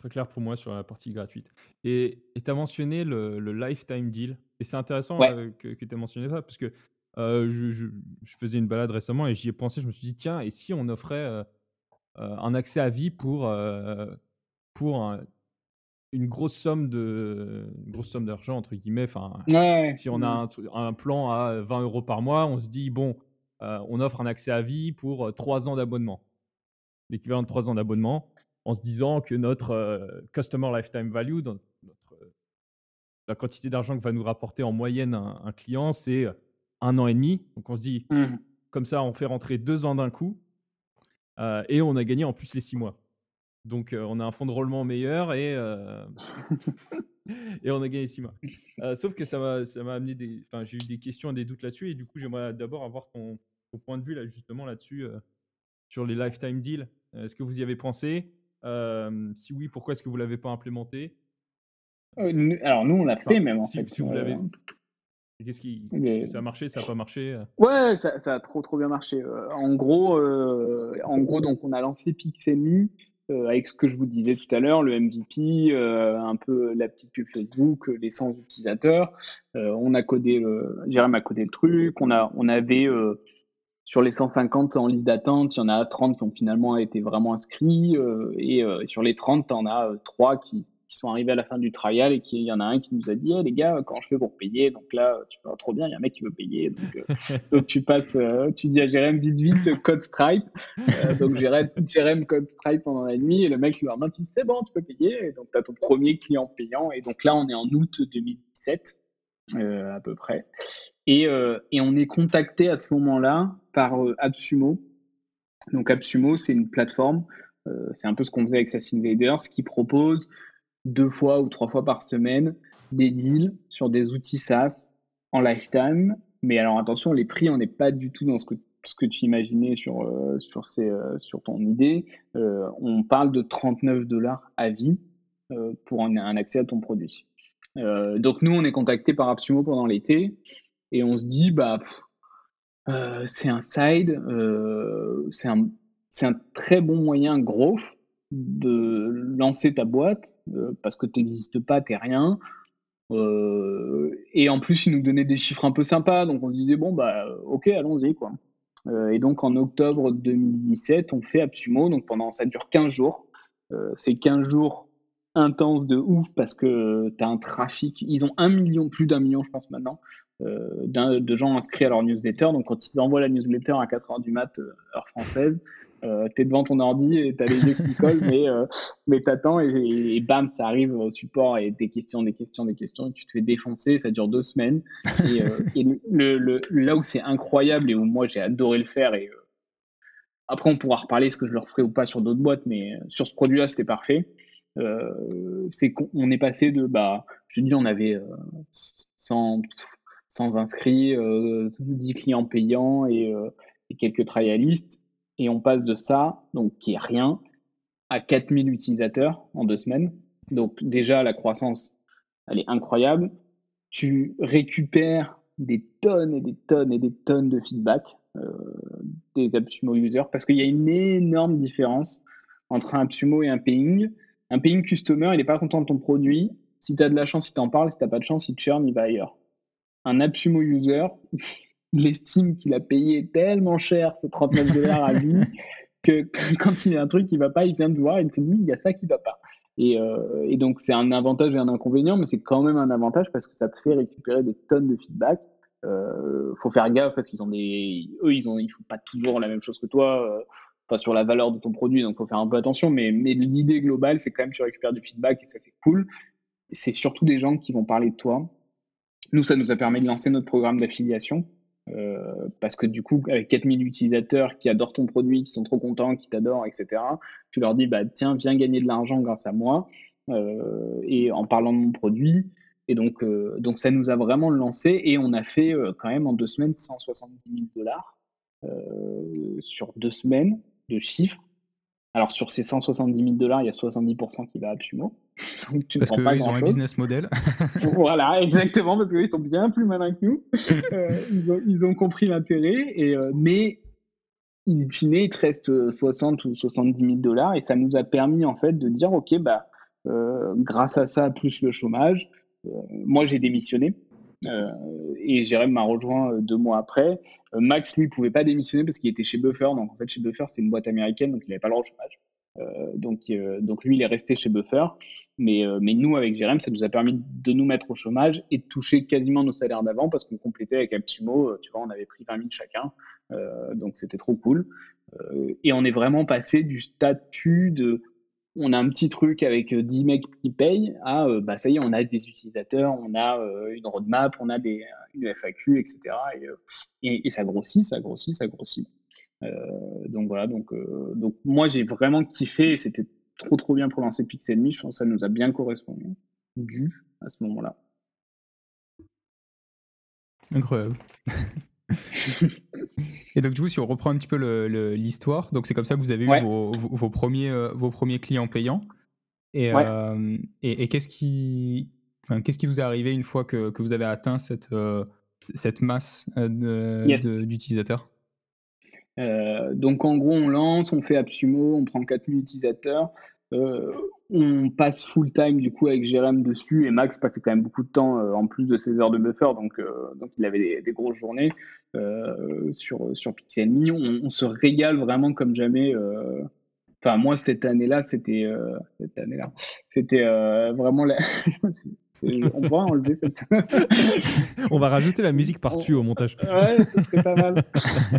très clair pour moi sur la partie gratuite. Et tu as mentionné le, lifetime deal, et c'est intéressant que, que tu aies mentionné ça parce que je, je, faisais une balade récemment et j'y ai pensé. Je me suis dit tiens, et si on offrait un accès à vie pour pour un, une grosse somme de grosse somme d'argent entre guillemets. Enfin, si on a mmh. un, plan à 20 euros par mois, on se dit bon, euh, on offre un accès à vie pour 3 euh, ans d'abonnement, l'équivalent de 3 ans d'abonnement, en se disant que notre euh, customer lifetime value, notre, la quantité d'argent que va nous rapporter en moyenne un, client, c'est un an et demi. Donc on se dit mmh. comme ça, on fait rentrer deux ans d'un coup et on a gagné en plus les six mois. Donc, on a un fonds de roulement meilleur et, *laughs* et on a gagné six mois. sauf que ça m'a, ça m'a amené des. Enfin, j'ai eu des questions et des doutes là-dessus. Et du coup, j'aimerais d'abord avoir ton, point de vue là, justement là-dessus, sur les lifetime deals. Est-ce que vous y avez pensé? Si oui, pourquoi est-ce que vous ne l'avez pas implémenté? Alors, nous, on l'a fait même en si, fait. Si vous l'avez. Qu'est-ce qui. Ça a marché, ça n'a pas marché Ouais, ça, ça, a trop trop bien marché. en gros, en gros, donc on a lancé Pixelmy avec ce que je vous disais tout à l'heure, le MVP, un peu la petite pub Facebook, les 100 utilisateurs. on a codé, Jérém a codé le truc. On, a, on avait sur les 150 en liste d'attente, il y en a 30 qui ont finalement été vraiment inscrits. et sur les 30, en as 3 qui, qui sont arrivés à la fin du trial et qu'il y en a un qui nous a dit hey, les gars quand je fais pour payer donc là tu vois trop bien il y a un mec qui veut payer donc, euh, *laughs* donc tu passes euh, tu dis à Jérém vite vite code Stripe euh, donc Jérém code Stripe pendant la nuit et le mec le lendemain tu dis c'est bon tu peux payer et donc tu as ton premier client payant et donc là on est en août 2017 à peu près et, et on est contacté à ce moment là par Absumo donc Absumo c'est une plateforme c'est un peu ce qu'on faisait avec Assassin's Invaders qui propose deux fois ou trois fois par semaine des deals sur des outils SaaS en lifetime. Mais alors attention, les prix, on n'est pas du tout dans ce que, ce que tu imaginais sur, euh, sur, ces, euh, sur ton idée. Euh, on parle de 39 dollars à vie pour un, accès à ton produit. donc nous, on est contacté par Absumo pendant l'été et on se dit, bah, c'est un side, c'est un, très bon moyen growth de lancer ta boîte euh, parce que tu n'existes pas, tu rien. Euh, et en plus, ils nous donnaient des chiffres un peu sympas, donc on se disait, bon, bah, ok, allons-y, quoi. Euh, et donc, en octobre 2017, on fait Absumo, donc pendant, ça dure 15 jours. c'est 15 jours intenses de ouf parce que tu as un trafic. Ils ont un million, plus d'un million, je pense, maintenant, de gens inscrits à leur newsletter. Donc, quand ils envoient la newsletter à 4h du mat, heure française, euh, tu es devant ton ordi et tu as les yeux qui collent, mais, euh, mais tu attends et, bam, ça arrive au support et des questions, des questions, des questions, et tu te fais défoncer, ça dure deux semaines. Et, euh, là où c'est incroyable et où moi j'ai adoré le faire, et après on pourra reparler ce que je leur ferai ou pas sur d'autres boîtes, mais sur ce produit-là c'était parfait. c'est qu'on est passé de, bah, je dis, on avait 100, 100 inscrits, 10 clients payants et, et quelques trialistes et on passe de ça, donc qui est rien, à 4000 utilisateurs en deux semaines. Donc déjà, la croissance, elle est incroyable. Tu récupères des tonnes et des tonnes et des tonnes de feedback euh, des AppSumo users parce qu'il y a une énorme différence entre un AppSumo et un paying. Un paying customer, il n'est pas content de ton produit. Si tu as de la chance, il t'en parle. Si tu n'as pas de chance, il churn, il va ailleurs. Un AppSumo user, *laughs* il estime qu'il a payé tellement cher ces 39 dollars à vie *laughs* que, quand il y a un truc qui va pas, il vient te voir et il te dit il y a ça qui va pas. Et, euh, et donc c'est un avantage et un inconvénient, mais c'est quand même un avantage parce que ça te fait récupérer des tonnes de feedback. Euh, faut faire gaffe parce qu'ils ont des, eux ils ont, ils font pas toujours la même chose que toi. Euh, pas sur la valeur de ton produit, donc faut faire un peu attention. Mais, mais l'idée globale, c'est quand même tu récupères du feedback et ça c'est cool. C'est surtout des gens qui vont parler de toi. Nous, ça nous a permis de lancer notre programme d'affiliation. Euh, parce que du coup, avec 4000 utilisateurs qui adorent ton produit, qui sont trop contents, qui t'adorent, etc., tu leur dis, bah, tiens, viens gagner de l'argent grâce à moi, euh, et en parlant de mon produit. Et donc, euh, donc, ça nous a vraiment lancé, et on a fait quand même en deux semaines 170 000 dollars sur deux semaines de chiffres. Alors, sur ces 170 000 dollars, il y a 70% qui va à Pumo. *laughs* Donc, tu parce qu'ils ont un business model. *laughs* voilà, exactement, parce qu'ils sont bien plus malins que nous. *laughs* Euh, ils, ont, ils, ont, compris l'intérêt, et, euh, mais in fine, il te reste 60 ou 70 000 dollars, et ça nous a permis en fait de dire, OK, bah, euh, grâce à ça, plus le chômage, moi j'ai démissionné. et Jérém m'a rejoint deux mois après. Max, lui, pouvait pas démissionner parce qu'il était chez Buffer. Donc, en fait, chez Buffer, c'est une boîte américaine, donc il n'avait pas le droit au chômage. Euh, donc, euh, donc lui, il est resté chez Buffer. Mais, euh, mais nous, avec Jérém, ça nous a permis de nous mettre au chômage et de toucher quasiment nos salaires d'avant parce qu'on complétait avec Aptimo. Tu vois, on avait pris 20 000 chacun. donc, c'était trop cool. et on est vraiment passé du statut de on a un petit truc avec 10 mecs qui payent à bah ça y est, on a des utilisateurs, on a une roadmap, on a des, une FAQ, etc. Et, et, ça grossit, ça grossit, ça grossit. Euh, donc voilà, donc, euh, donc moi j'ai vraiment kiffé, c'était trop trop bien pour lancer Pixelmi, je pense que ça nous a bien correspondu à ce moment-là. Incroyable. *laughs* et donc du coup, si on reprend un petit peu l'histoire, donc c'est comme ça que vous avez eu vos, premiers, euh, vos premiers clients payants. Et, et, qu'est-ce qui, qu'est-ce qui vous est arrivé une fois que, que vous avez atteint cette, cette masse d'utilisateurs? Donc en gros, on lance, on fait Absumo, on prend 4000 utilisateurs, on passe full time du coup avec Jérém dessus et Max passait quand même beaucoup de temps en plus de ses heures de buffer, donc, donc il avait des, grosses journées sur, sur Pixelme. On, on, se régale vraiment comme jamais. Enfin, moi, cette année-là, c'était cette année-là, c'était vraiment la... *laughs* on va enlever cette. *laughs* on va rajouter la musique par-dessus au montage. Ouais, ce serait pas mal. *laughs*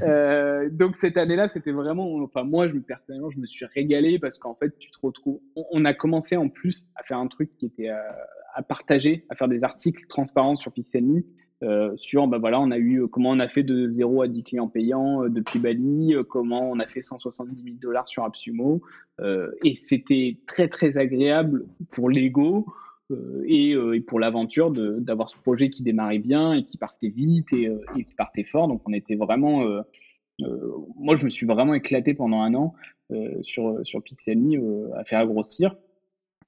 Euh, donc cette année-là, c'était vraiment. Enfin, moi, je, personnellement, je me suis régalé parce qu'en fait, tu te retrouves. On, a commencé en plus à faire un truc qui était à, à partager, à faire des articles transparents sur Pixelme. Euh, sur, bah voilà, on a eu comment on a fait de 0 à 10 clients payants euh, depuis Bali, euh, comment on a fait 170 000 dollars sur AppSumo. et c'était très très agréable pour l'ego, euh, euh, et, pour l'aventure d'avoir ce projet qui démarrait bien et qui partait vite et, euh, qui partait fort. Donc on était vraiment, moi je me suis vraiment éclaté pendant un an sur, sur Pixelme à faire grossir.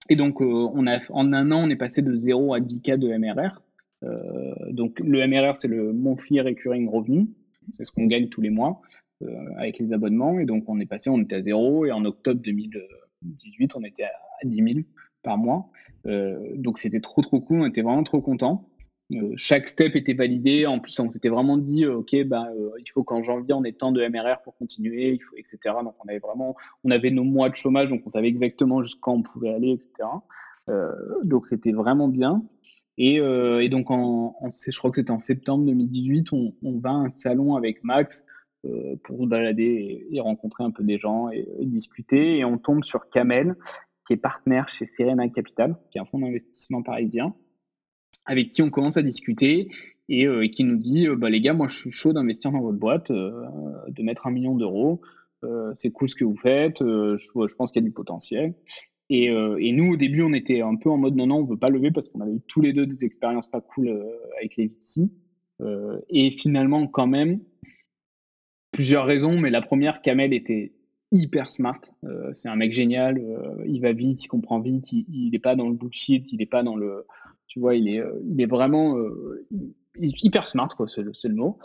Et donc on a, en un an on est passé de 0 à 10K de MRR. donc le MRR c'est le monthly recurring revenue, c'est ce qu'on gagne tous les mois avec les abonnements. Et donc on est passé, on était à 0 et en octobre 2018 on était à 10 000 par mois. Euh, donc c'était trop trop cool, on était vraiment trop contents. Euh, chaque step était validé. En plus, on s'était vraiment dit, euh, ok, bah, il faut qu'en janvier on ait tant de MRR pour continuer, il faut, etc. Donc on avait vraiment, on avait nos mois de chômage, donc on savait exactement jusqu'à on pouvait aller, etc. donc c'était vraiment bien. Et, donc, en, je crois que c'était en septembre 2018, on, va à un salon avec Max pour se balader et, rencontrer un peu des gens et, et, discuter. Et on tombe sur Kamel, qui est partenaire chez Serena Capital, qui est un fonds d'investissement parisien, avec qui on commence à discuter et, euh, qui nous dit euh, bah, les gars, moi je suis chaud d'investir dans votre boîte, euh, de mettre un million d'euros. c'est cool ce que vous faites, je, pense qu'il y a du potentiel. Et, nous, au début, on était un peu en mode non, non, on veut pas lever parce qu'on avait eu tous les deux des expériences pas cool avec les VC. et finalement, quand même, plusieurs raisons, mais la première, Kamel était hyper smart. Euh, c'est un mec génial. Euh, il va vite, il comprend vite. Il n'est pas dans le bullshit. Il n'est pas dans le. Tu vois, il est, euh, il est vraiment hyper smart, quoi. C'est le, mot.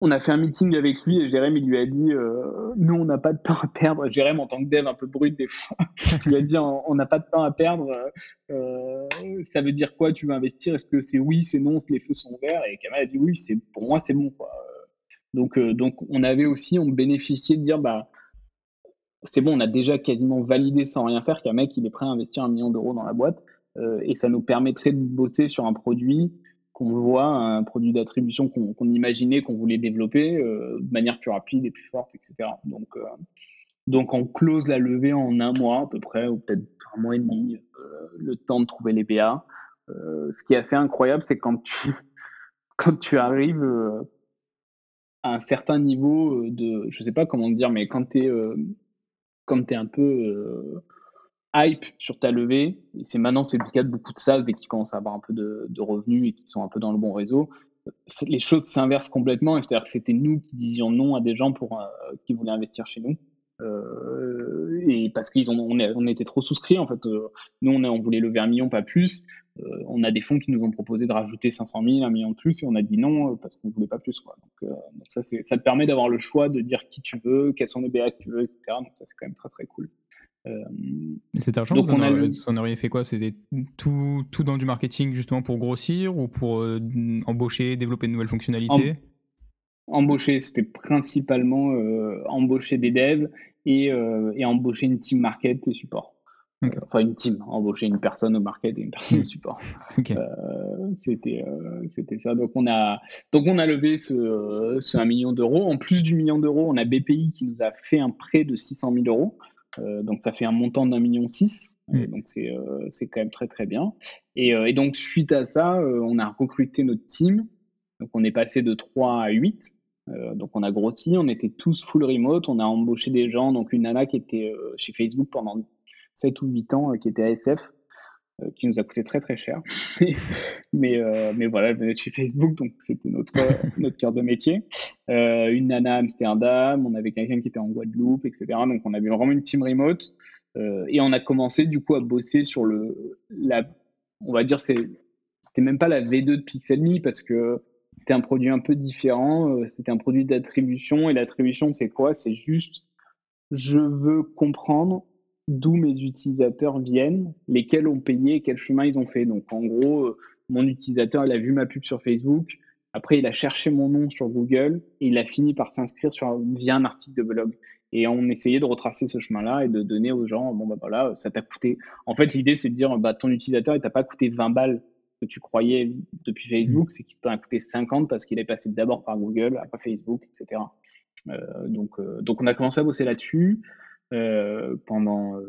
on a fait un meeting avec lui et Jérém, il lui a dit Nous, on n'a pas de temps à perdre. Jérém, en tant que dev un peu brut des fois, *laughs* il lui a dit On n'a pas de temps à perdre. ça veut dire quoi? Tu veux investir? Est-ce que c'est oui, c'est non? Les feux sont verts Et Kamal a dit Oui, pour moi, c'est bon. Quoi. Donc, euh, donc on avait aussi, on bénéficiait de dire, bah, c'est bon, on a déjà quasiment validé sans rien faire qu'un mec, il est prêt à investir un million d'euros dans la boîte. Euh, et ça nous permettrait de bosser sur un produit qu'on voit, un produit d'attribution qu'on imaginait, qu'on voulait développer euh, de manière plus rapide et plus forte, etc. Donc, donc on close la levée en un mois à peu près, ou peut-être un mois et demi, le temps de trouver les BA. ce qui est assez incroyable, c'est quand tu, *laughs* quand tu arrives à un certain niveau de, je sais pas comment dire, mais quand tu es, un peu hype sur ta levée, et c'est maintenant c'est le cas de beaucoup de SaaS dès qu'ils commencent à avoir un peu de, revenus et qui sont un peu dans le bon réseau, les choses s'inversent complètement. C'est-à-dire que c'était nous qui disions non à des gens pour, qui voulaient investir chez nous. Euh, et parce qu'ils ont, on, on, était trop souscrits en fait. Euh, nous, on, on, voulait lever un million, pas plus. Euh, on a des fonds qui nous ont proposé de rajouter 500 000, un million de plus, et on a dit non parce qu'on voulait pas plus. Quoi. Donc, donc ça, ça te permet d'avoir le choix de dire qui tu veux, quels sont les BA que tu veux, etc. Donc ça, c'est quand même très très cool. Mais cet argent, vous, en, a... auriez fait quoi? C'était tout, tout dans du marketing justement pour grossir ou pour embaucher, développer de nouvelles fonctionnalités? Embaucher, c'était principalement embaucher des devs et, euh, et, embaucher une team market et support. Enfin, une team, embaucher une personne au market et une personne au support. *laughs* Euh, c'était, euh, c'était ça. Donc on, a, donc, on a levé ce, ce 1 million d'euros. En plus du million d'euros, on a BPI qui nous a fait un prêt de 600 000 euros. donc, ça fait un montant d'un million six. Mm. donc, c'est, c'est quand même très, très bien. Et, et donc, suite à ça, on a recruté notre team. Donc, on est passé de 3 à 8. Euh, donc on a grossi, on était tous full remote, on a embauché des gens, donc une nana qui était euh, chez Facebook pendant 7 ou 8 ans, euh, qui était ASF, qui nous a coûté très très cher. *laughs* mais, mais voilà, elle venait de chez Facebook, donc c'était notre, notre cœur de métier. une nana à Amsterdam, on avait quelqu'un qui était en Guadeloupe, etc. Donc on avait vraiment une team remote. et on a commencé du coup à bosser sur le, la, on va dire, c'était même pas la V2 de Pixelme parce que c'était un produit un peu différent. C'était un produit d'attribution. Et l'attribution, c'est quoi? C'est juste, je veux comprendre d'où mes utilisateurs viennent, lesquels ont payé, quel chemin ils ont fait. Donc en gros, mon utilisateur, il a vu ma pub sur Facebook. Après, il a cherché mon nom sur Google et il a fini par s'inscrire via un article de blog. Et on essayait de retracer ce chemin-là et de donner aux gens, bon, bah voilà, ça t'a coûté. En fait, l'idée, c'est de dire, bah, ton utilisateur, il t'a pas coûté 20 balles que tu croyais depuis Facebook, c'est qu'il t'a coûté 50 parce qu'il est passé d'abord par Google, après Facebook, etc. Euh, donc, euh, donc, on a commencé à bosser là-dessus euh, pendant,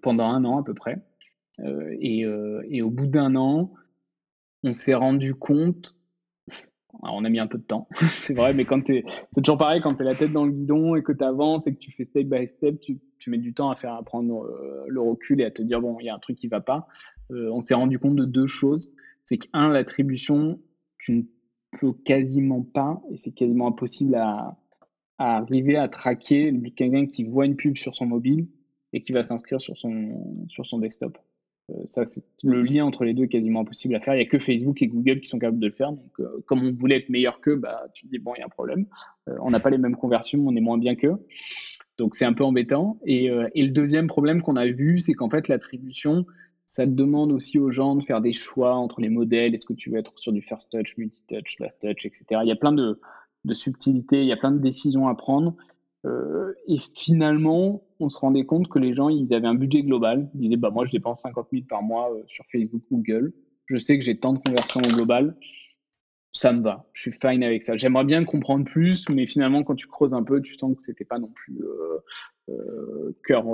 pendant un an à peu près. Et, et, au bout d'un an, on s'est rendu compte on a mis un peu de temps, *laughs* c'est vrai, mais quand c'est toujours pareil, quand tu es la tête dans le guidon et que tu avances et que tu fais step by step, tu, mets du temps à faire à prendre euh, le recul et à te dire, bon, il y a un truc qui va pas. Euh, on s'est rendu compte de deux choses. C'est qu'un, l'attribution, tu ne peux quasiment pas, et c'est quasiment impossible à, arriver à traquer quelqu'un qui voit une pub sur son mobile et qui va s'inscrire sur son desktop. Euh, ça, le lien entre les deux est quasiment impossible à faire. Il n'y a que Facebook et Google qui sont capables de le faire. Donc, euh, comme on voulait être meilleur qu'eux, bah, tu te dis, bon, il y a un problème. Euh, on n'a pas les mêmes conversions, on est moins bien qu'eux. Donc, c'est un peu embêtant. Et, et le deuxième problème qu'on a vu, c'est qu'en fait, l'attribution, ça demande aussi aux gens de faire des choix entre les modèles. Est-ce que tu veux être sur du first touch, multi-touch, last touch, etc. Il y a plein de, de subtilités, il y a plein de décisions à prendre. Euh, et finalement, on se rendait compte que les gens, ils avaient un budget global. Ils disaient, bah, moi, je dépense 50 000 par mois euh, sur Facebook, Google. Je sais que j'ai tant de conversions au global. Ça me va. Je suis fine avec ça. J'aimerais bien comprendre plus, mais finalement, quand tu creuses un peu, tu sens que c'était pas non plus euh, cœur,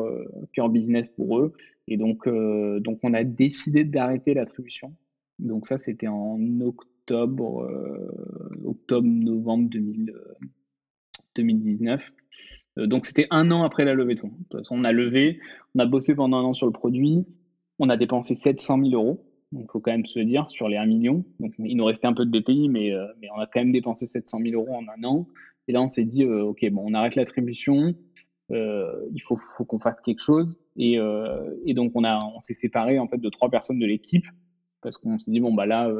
cœur business pour eux. Et donc, donc on a décidé d'arrêter l'attribution. Donc ça, c'était en octobre, octobre-novembre 2019. Euh, donc c'était un an après la levée de fonds. On a levé, on a bossé pendant un an sur le produit, on a dépensé 700 000 euros. Donc, faut quand même se le dire, sur les 1 million. Donc, il nous restait un peu de BPI, mais, euh, mais on a quand même dépensé 700 000 euros en un an. Et là, on s'est dit, euh, OK, bon, on arrête l'attribution. il faut, qu'on fasse quelque chose. Et, donc, on, on s'est séparé en fait de trois personnes de l'équipe parce qu'on s'est dit bon bah là,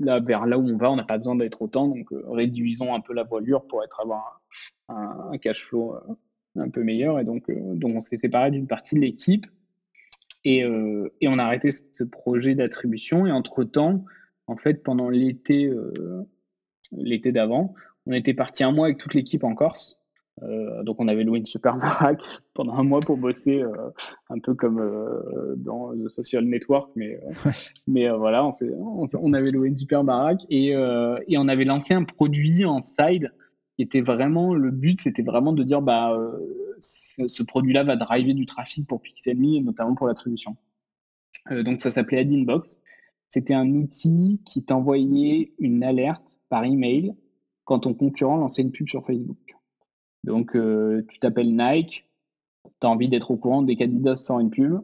là vers là où on va, on n'a pas besoin d'être autant, donc réduisons un peu la voilure pour être avoir un, cash flow euh, un peu meilleur. Et donc, euh, donc on s'est séparé d'une partie de l'équipe et, euh, et, on a arrêté ce projet d'attribution. Et entre-temps, en fait, pendant l'été l'été d'avant, on était parti un mois avec toute l'équipe en Corse. Donc on avait loué une super *laughs* baraque pendant un mois pour bosser un peu comme dans The Social Network, mais, mais voilà, on, on, avait loué une super baraque et, et, on avait lancé un produit en side était vraiment le but, c'était vraiment de dire bah euh, ce, produit-là va driver du trafic pour Pixelme et notamment pour l'attribution. Euh, donc ça s'appelait Adinbox. C'était un outil qui t'envoyait une alerte par email quand ton concurrent lançait une pub sur Facebook. Donc euh, tu t'appelles Nike, tu as envie d'être au courant des candidats sans une pub,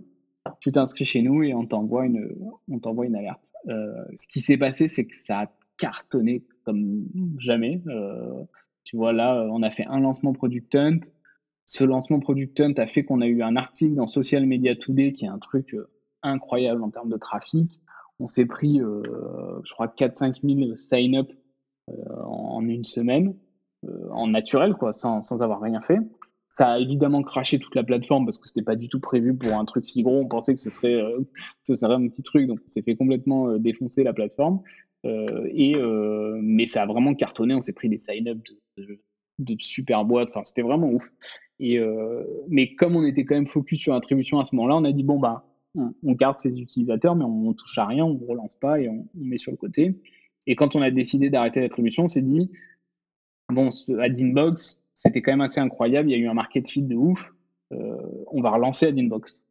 tu t'inscris chez nous et on t'envoie une, une alerte. ce qui s'est passé, c'est que ça a cartonné comme jamais. Tu vois, là, euh, on a fait un lancement Product Hunt. Ce lancement Product Hunt a fait qu'on a eu un article dans Social Media Today qui est un truc euh, incroyable en termes de trafic. On s'est pris, euh, je crois, 4-5 000 sign-up en une semaine, en naturel, quoi, sans, sans, avoir rien fait. Ça a évidemment craché toute la plateforme parce que c'était pas du tout prévu pour un truc si gros. On pensait que ce serait, ce serait un petit truc, donc on s'est fait complètement défoncer la plateforme. et, mais ça a vraiment cartonné. On s'est pris des sign-up de super boîtes. Enfin, c'était vraiment ouf. Et, euh, mais comme on était quand même focus sur l'attribution à ce moment-là, on a dit bon, bah, on, garde ces utilisateurs, mais on, ne touche à rien, on relance pas et on, met sur le côté. Et quand on a décidé d'arrêter l'attribution, on s'est dit bon, ce Adinbox, c'était quand même assez incroyable. Il y a eu un market fit de ouf. Euh, on va relancer Adinbox.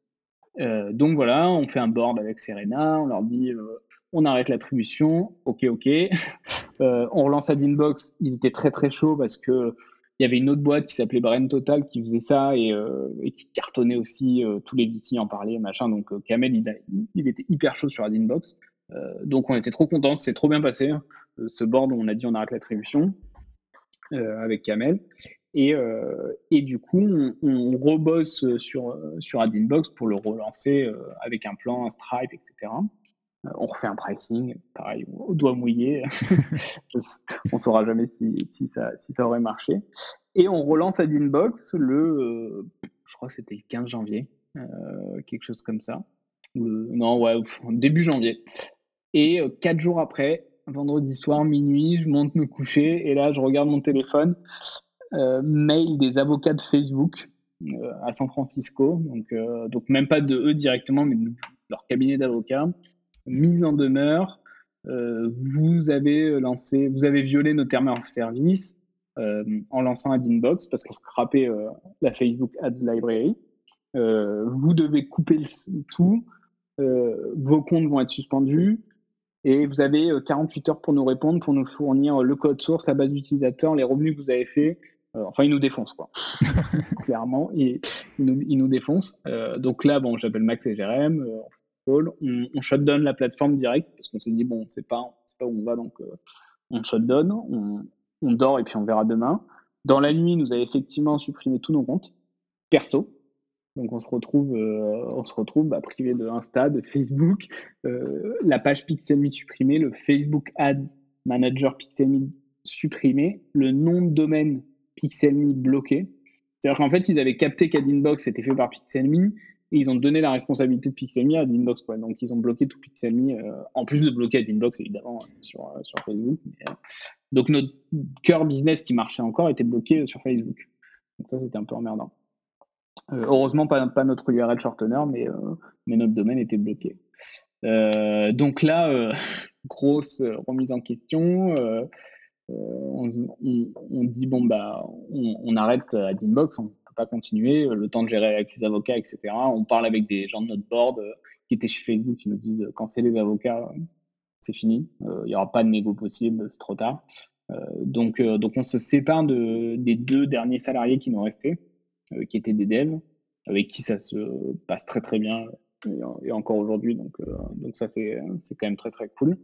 Euh, donc voilà, on fait un board avec Serena, on leur dit on arrête l'attribution, ok, ok. *laughs* Euh, on relance Adinbox, ils étaient très très chauds parce que il y avait une autre boîte qui s'appelait Brain Total qui faisait ça et, euh, qui cartonnait aussi, euh, tous les VC en parlaient, machin. Donc Kamel, il, était hyper chaud sur Adinbox. donc on était trop contents, c'est trop bien passé. Hein. ce board où on a dit on arrête l'attribution avec Kamel. Et, et, du coup, on, on rebosse sur, sur Adinbox pour le relancer avec un plan, un Stripe, etc. on refait un pricing, pareil, au doigt mouillé. *laughs* on ne saura jamais si, ça, si ça aurait marché. Et on relance Adinbox le, je crois que c'était le 15 janvier, quelque chose comme ça. non, ouais, début janvier. Et quatre jours après, vendredi soir, minuit, je monte me coucher et là, je regarde mon téléphone, mail des avocats de Facebook à San Francisco, donc, donc même pas de eux directement, mais de leur cabinet d'avocats. Mise en demeure, euh, vous avez lancé, vous avez violé nos termes of service euh, en lançant Adinbox parce qu'on scrapait euh, la Facebook Ads Library. vous devez couper tout, vos comptes vont être suspendus et vous avez 48 heures pour nous répondre, pour nous fournir le code source, la base d'utilisateurs, les revenus que vous avez fait. enfin, ils nous défoncent, quoi. *laughs* Clairement, ils, nous, ils nous défoncent. donc là, bon, j'appelle Max et Jérém, on, on shutdown la plateforme direct parce qu'on s'est dit, bon, c'est pas, pas où on va, donc euh, on shutdown, on, on dort et puis on verra demain. Dans la nuit, nous avons effectivement supprimé tous nos comptes perso. Donc on se retrouve, euh, on se retrouve bah, privé de Insta, de Facebook, euh, la page Pixelme supprimée, le Facebook Ads Manager Pixelme supprimé, le nom de domaine Pixelme bloqué. C'est-à-dire qu'en fait, ils avaient capté qu'Adinbox était fait par Pixelme et ils ont donné la responsabilité de Pixelme à Adinbox. Donc, ils ont bloqué tout Pixelme, euh, en plus de bloquer Adinbox, évidemment, sur, euh, sur Facebook. Donc, notre cœur business qui marchait encore était bloqué sur Facebook. Donc, ça, c'était un peu emmerdant. Heureusement, pas, pas, notre URL shortener, mais, mais notre domaine était bloqué. donc là, *laughs* grosse remise en question. On, dit, bon, bah, on, arrête Adinbox, on continuer, euh, le temps de gérer avec les avocats, etc. On parle avec des gens de notre board euh, qui étaient chez Facebook qui nous disent euh, quand c'est les avocats, c'est fini, il n'y aura pas de négo possible, c'est trop tard. donc, on se sépare de, des deux derniers salariés qui nous restaient, qui étaient des devs, avec qui ça se passe très très bien et, encore aujourd'hui. Donc, donc ça c'est quand même très très cool.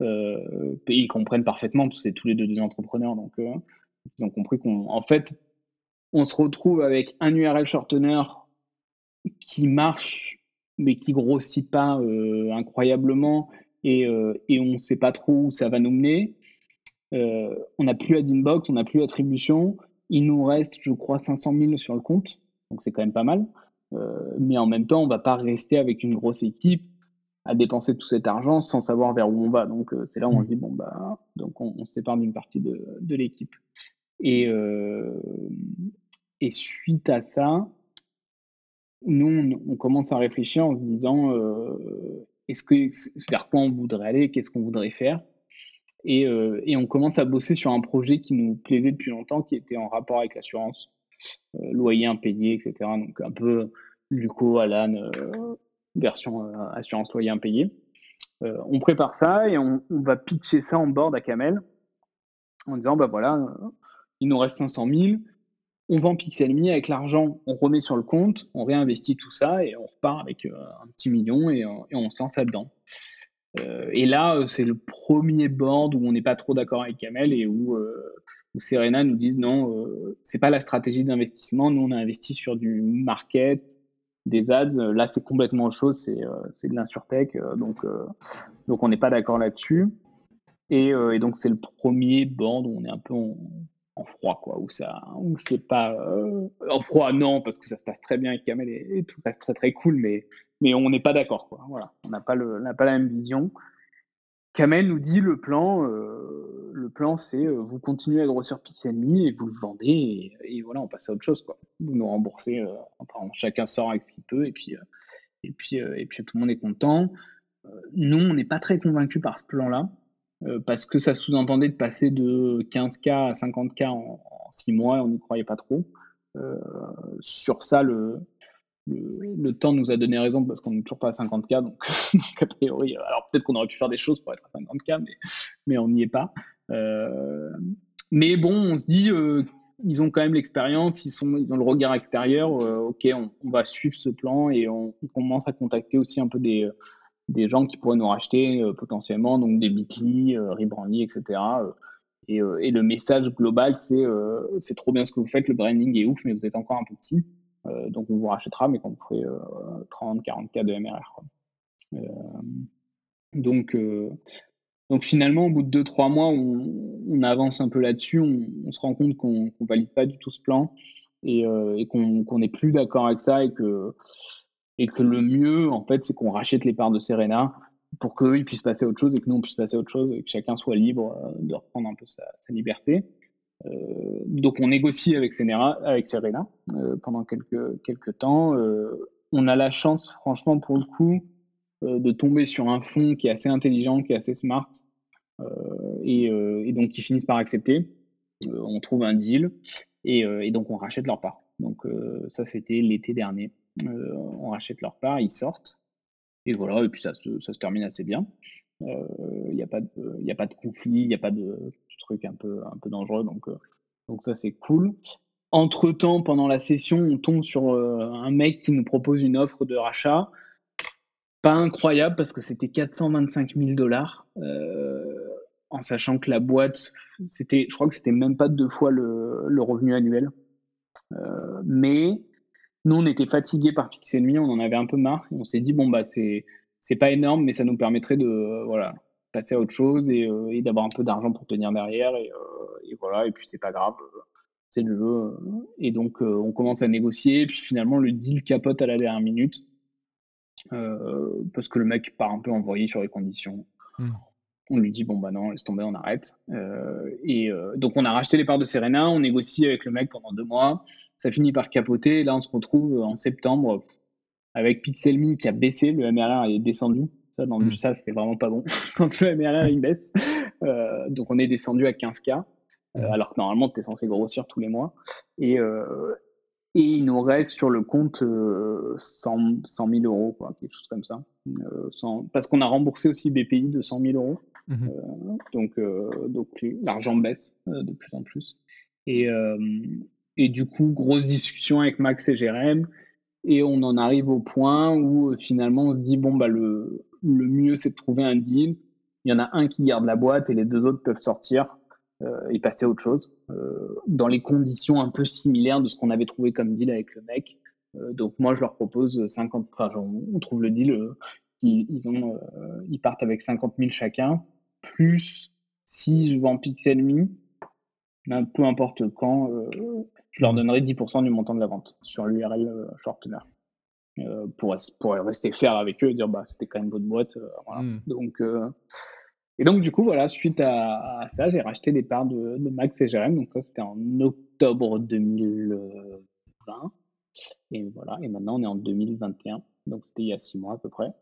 ils comprennent parfaitement, parce que c'est tous les deux des entrepreneurs, donc ils ont compris qu'en fait, on se retrouve avec un URL shortener qui marche, mais qui grossit pas euh, incroyablement et, euh, et, on ne sait pas trop où ça va nous mener. Euh, on n'a plus Adinbox, on n'a plus attribution. Il nous reste, je crois, 500 000 sur le compte, donc c'est quand même pas mal. mais en même temps, on ne va pas rester avec une grosse équipe à dépenser tout cet argent sans savoir vers où on va. Donc c'est là où on mmh. se dit bon bah donc on, se sépare d'une partie de, de l'équipe. Et, et suite à ça, nous, on, commence à réfléchir en se disant est-ce que vers quoi on voudrait aller, qu'est-ce qu'on voudrait faire? Et, et, on commence à bosser sur un projet qui nous plaisait depuis longtemps, qui était en rapport avec l'assurance, loyer impayé, etc. Donc un peu Luco, Alan, version assurance loyer impayé. on prépare ça et on, va pitcher ça en board à Camel en disant bah voilà, il nous reste 500 000, on vend Pixelmi avec l'argent, on remet sur le compte, on réinvestit tout ça et on repart avec euh, un petit million et, on se lance là-dedans. Euh, et là, euh, c'est le premier board où on n'est pas trop d'accord avec Kamel et où, Serena nous dit non, c'est pas la stratégie d'investissement. Nous, on a investi sur du market, des ads. Là, c'est complètement autre chose, c'est de l'insurtech. donc, donc, on n'est pas d'accord là-dessus. Et, et, donc, c'est le premier board où on est un peu en froid, quoi, où où c'est pas euh, en froid, non, parce que ça se passe très bien avec Kamel et, tout passe très très cool, mais, mais on n'est pas d'accord. Voilà, on n'a pas pas la même vision. Kamel nous dit le plan, euh, le plan, c'est euh, vous continuez à grossir Pixelme et vous le vendez et, voilà, on passe à autre chose, quoi. Vous nous remboursez, enfin, chacun sort avec ce qu'il peut et puis, et puis, et puis tout le monde est content. nous, on n'est pas très convaincus par ce plan-là. Euh, parce que ça sous-entendait de passer de 15K à 50K en, 6 mois, on n'y croyait pas trop. Euh, sur ça, le, le, temps nous a donné raison parce qu'on n'est toujours pas à 50K, *laughs* donc, a priori, alors peut-être qu'on aurait pu faire des choses pour être à 50K, mais, on n'y est pas. Euh, mais bon, on se dit, ils ont quand même l'expérience, ils, ont le regard extérieur, ok, on, va suivre ce plan et on, commence à contacter aussi un peu des, des gens qui pourraient nous racheter euh, potentiellement, donc des Bitly, euh, Rebrandly, etc. Euh, et, et, le message global, c'est c'est trop bien ce que vous faites, le branding est ouf, mais vous êtes encore un peu petit. Donc on vous rachètera, mais quand vous ferez 30, 40 k de MRR. Donc, donc finalement, au bout de 2-3 mois, on, avance un peu là-dessus, on, se rend compte qu'on ne valide pas du tout ce plan et, qu'on n'est plus d'accord avec ça et que, et que le mieux, en fait, c'est qu'on rachète les parts de Serena pour qu'eux, puissent passer à autre chose et que nous, on puisse passer à autre chose et que chacun soit libre de reprendre un peu sa, liberté. Donc on négocie avec Serena, avec Serena pendant quelques, quelques temps. on a la chance, franchement, pour le coup, euh, de tomber sur un fonds qui est assez intelligent, qui est assez smart, euh, euh, et, donc qui finissent par accepter. on trouve un deal, et, donc on rachète leur part. Donc ça, c'était l'été dernier. on rachète leur part, ils sortent, et voilà, et puis ça se, ça se termine assez bien. Il n'y a, a pas de conflit, il n'y a pas de truc un peu, un peu dangereux, donc, donc ça c'est cool. Entre-temps, pendant la session, on tombe sur un mec qui nous propose une offre de rachat pas incroyable parce que c'était 425 000 dollars, euh, en sachant que la boîte, c'était, je crois que c'était même pas deux fois le, revenu annuel. Euh, mais nous, on était fatigués par Pixelmi, on en avait un peu marre. On s'est dit, bon, bah, c'est, c'est pas énorme, mais ça nous permettrait de voilà, passer à autre chose et, euh, d'avoir un peu d'argent pour tenir derrière. Et, et voilà, et puis c'est pas grave, c'est le jeu. Et donc, on commence à négocier. Et puis finalement, le deal capote à la dernière minute. Euh, parce que le mec part un peu envoyé sur les conditions. Hmm. On lui dit bon bah non, laisse tomber, on arrête. Euh, et euh, donc on a racheté les parts de Serena, on négocie avec le mec pendant deux mois. Ça finit par capoter. Et là on se retrouve en septembre avec Pixelme qui a baissé, le MRR est descendu. Ça, dans hmm. c'est vraiment pas bon *laughs* quand le MRR il baisse. donc on est descendu à 15K. Hmm. alors que normalement, tu es censé grossir tous les mois. Et, et il nous reste sur le compte 100, euh, 000 euros, quoi, quelque chose comme ça. Euh, parce qu'on a remboursé aussi BPI de 100 000 euros. Euh, donc, donc l'argent baisse de plus en plus. Et, et du coup, grosse discussion avec Max et Jérém. Et on en arrive au point où finalement on se dit bon, bah, le, le mieux c'est de trouver un deal. Il y en a un qui garde la boîte et les deux autres peuvent sortir. Euh, et passer à autre chose, euh, dans les conditions un peu similaires de ce qu'on avait trouvé comme deal avec le mec. Euh, donc moi, je leur propose 50, enfin, on trouve le deal, ils, ont, ils partent avec 50 000 chacun, plus si je vends Pixelme, ben, peu importe quand, je leur donnerai 10% du montant de la vente sur l'URL shortener. Pour, pour rester faire avec eux et dire bah c'était quand même votre boîte. voilà. Hmm. Donc et donc, du coup, voilà, suite à, ça, j'ai racheté des parts de, Max et Jérém. Donc, ça, c'était en octobre 2020. Et voilà, et maintenant, on est en 2021. Donc, c'était il y a six mois à peu près.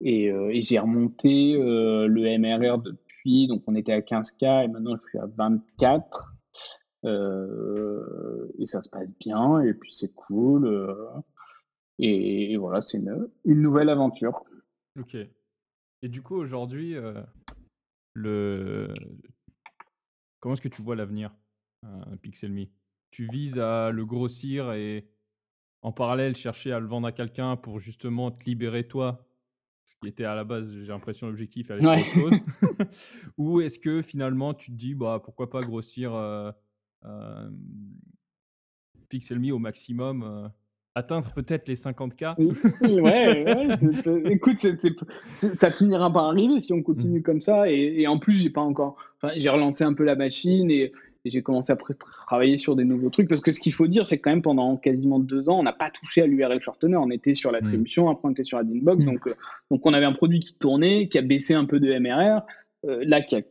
Et, euh, j'ai remonté euh, le MRR depuis. Donc, on était à 15K et maintenant, je suis à 24. Euh, et ça se passe bien. Et puis, c'est cool. Et, voilà, c'est une, une nouvelle aventure. Ok. Et du coup, aujourd'hui, le... comment est-ce que tu vois l'avenir, euh, Pixelme Tu vises à le grossir et en parallèle chercher à le vendre à quelqu'un pour justement te libérer toi, ce qui était à la base, j'ai l'impression, l'objectif avec autre chose. *laughs* Ou est-ce que finalement tu te dis, bah, pourquoi pas grossir euh, euh, Pixelme au maximum atteindre peut-être les 50K. ouais, *laughs* écoute, ça finira par arriver si on continue mm. comme ça. Et, en plus, j'ai pas encore. Enfin, j'ai relancé un peu la machine et, j'ai commencé à travailler sur des nouveaux trucs. Parce que ce qu'il faut dire, c'est que quand même pendant quasiment deux ans, on n'a pas touché à l'URL shortener. On était sur l'attribution, après on était sur la Dinbox. Mm. Donc, euh, donc on avait un produit qui tournait, qui a baissé un peu de MRR. Euh, là, qui a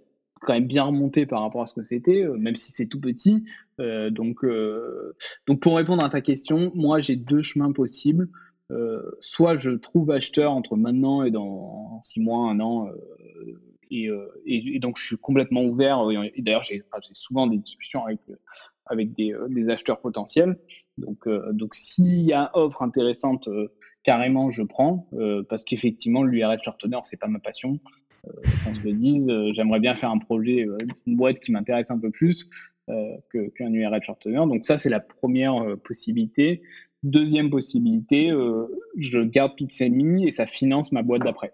quand même bien remonté par rapport à ce que c'était, euh, même si c'est tout petit. Euh, donc, euh, donc, pour répondre à ta question, moi, j'ai deux chemins possibles. soit je trouve acheteur entre maintenant et dans six mois, un an, et, donc je suis complètement ouvert. D'ailleurs, j'ai souvent des discussions avec, avec des, acheteurs potentiels. Donc, donc s'il y a offre intéressante, carrément, je prends, parce qu'effectivement, l'URL shortener, c'est pas ma passion. Euh, qu'on se le dise. Euh, j'aimerais bien faire un projet, euh, une boîte qui m'intéresse un peu plus qu'un URL shortener. Donc ça, c'est la première possibilité. Deuxième possibilité, je garde Pixelme et ça finance ma boîte d'après.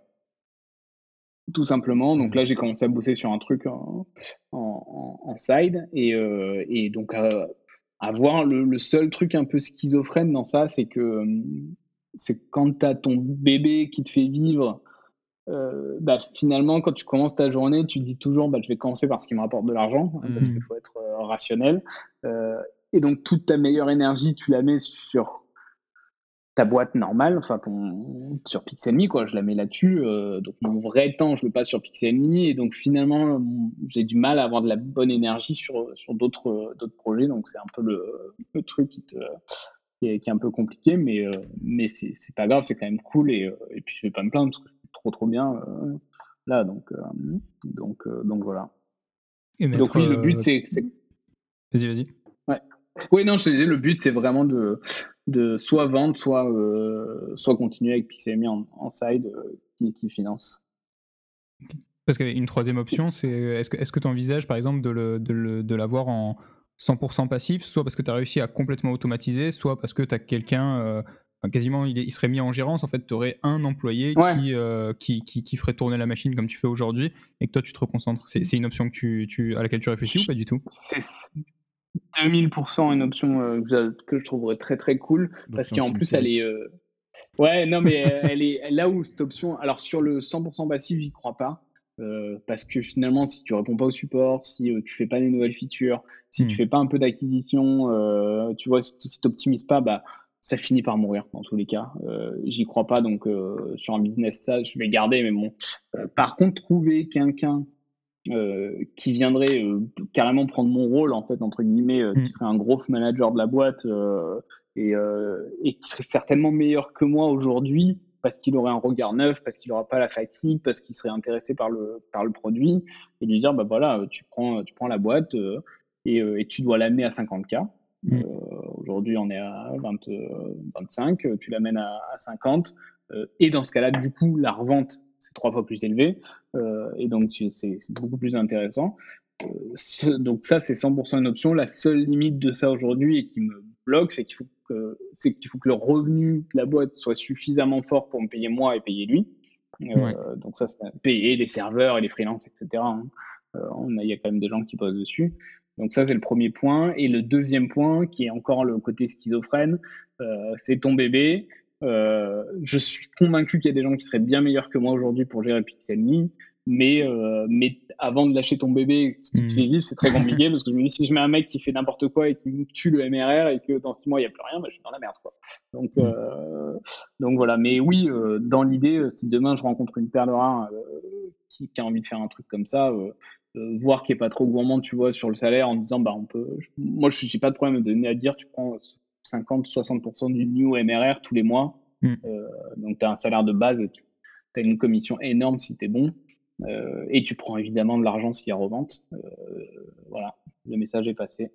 Tout simplement. Donc là, j'ai commencé à bosser sur un truc en, side. Et, donc, à, voir le, le, seul truc un peu schizophrène dans ça, c'est que c'est quand tu as ton bébé qui te fait vivre bah, finalement, quand tu commences ta journée, tu te dis toujours, bah, je vais commencer par ce qui me rapporte de l'argent, hein, parce qu'il mmh. faut être rationnel. et donc, toute ta meilleure énergie, tu la mets sur ta boîte normale, enfin ton, sur Pixelme, quoi, je la mets là-dessus. Euh, donc mon vrai temps, je le passe sur Pixelme, et donc finalement, j'ai du mal à avoir de la bonne énergie sur, sur d'autres, projets. Donc c'est un peu le, le truc qui, te, qui, est, un peu compliqué, mais, euh, mais c'est, pas grave, c'est quand même cool. Et, euh, et puis je vais pas me plaindre parce que je trop trop bien là. Donc, donc, donc voilà. donc oui, le but c'est, Vas-y, vas-y. Ouais. Oui, non, je te disais, le but c'est vraiment de de soit vendre, soit, euh, soit continuer avec Pixelme en, en side euh, qui, qui, finance. Parce qu'une troisième option, c'est est-ce que tu envisages par exemple de, le, de, l'avoir en 100% passif, soit parce que tu as réussi à complètement automatiser, soit parce que tu as quelqu'un, euh, quasiment il, il, serait mis en gérance, en fait tu aurais un employé qui, qui, qui, ferait tourner la machine comme tu fais aujourd'hui et que toi tu te reconcentres. C'est une option que tu, tu, à laquelle tu réfléchis ou pas du tout? 2000% une option euh, que je trouverais très très cool parce qu'en plus elle est euh, ouais non mais elle est là où cette option alors sur le 100% passif j'y crois pas euh, parce que finalement si tu réponds pas au support si tu fais pas des nouvelles features si tu hmm. fais pas un peu d'acquisition tu vois si tu n'optimises pas bah ça finit par mourir dans tous les cas j'y crois pas donc sur un business ça je vais garder mais bon par contre trouver quelqu'un euh, qui viendrait euh, carrément prendre mon rôle en fait entre guillemets, euh, qui mm. serait un gros manager de la boîte et, et, qui serait certainement meilleur que moi aujourd'hui parce qu'il aurait un regard neuf, parce qu'il n'aura pas la fatigue, parce qu'il serait intéressé par le, par le produit, et lui dire, bah voilà, tu prends, tu prends la boîte et, et, tu dois l'amener à 50K. Mm. Aujourd'hui, on est à 20, 25, tu l'amènes à, à 50, et dans ce cas-là, du coup, la revente c'est trois fois plus élevé. Euh, et donc, c'est beaucoup plus intéressant. Euh, donc, ça, c'est 100% une option. La seule limite de ça aujourd'hui et qui me bloque, c'est qu'il faut, que, qu'il faut que le revenu de la boîte soit suffisamment fort pour me payer moi et payer lui. Euh, donc, ça, c'est payer les serveurs et les freelances, etc. Hein. Il y a quand même des gens qui posent dessus. Donc ça, c'est le premier point. Et le deuxième point, qui est encore le côté schizophrène, c'est ton bébé. Euh, je suis convaincu qu'il y a des gens qui seraient bien meilleurs que moi aujourd'hui pour gérer Pixelme, mais, euh, mais avant de lâcher ton bébé, ce qui te hmm. fait vivre, c'est très *laughs* compliqué parce que je me dis si je mets un mec qui fait n'importe quoi et qui me tue le MRR et que dans six mois il n'y a plus rien, bah, je suis dans la merde. Quoi. Donc, hmm. euh, donc voilà, mais oui, dans l'idée, si demain je rencontre une perle rare qui, qui, a envie de faire un truc comme ça, voir qu'il n'est pas trop gourmand, tu vois, sur le salaire en disant bah on peut. Moi je n'ai pas de problème de donner à dire, tu prends 50-60% du new MRR tous les mois. Mm. Euh, donc, tu as un salaire de base, tu as une commission énorme si tu es bon. Euh, et tu prends évidemment de l'argent s'il y a revente. Euh, voilà, le message est passé.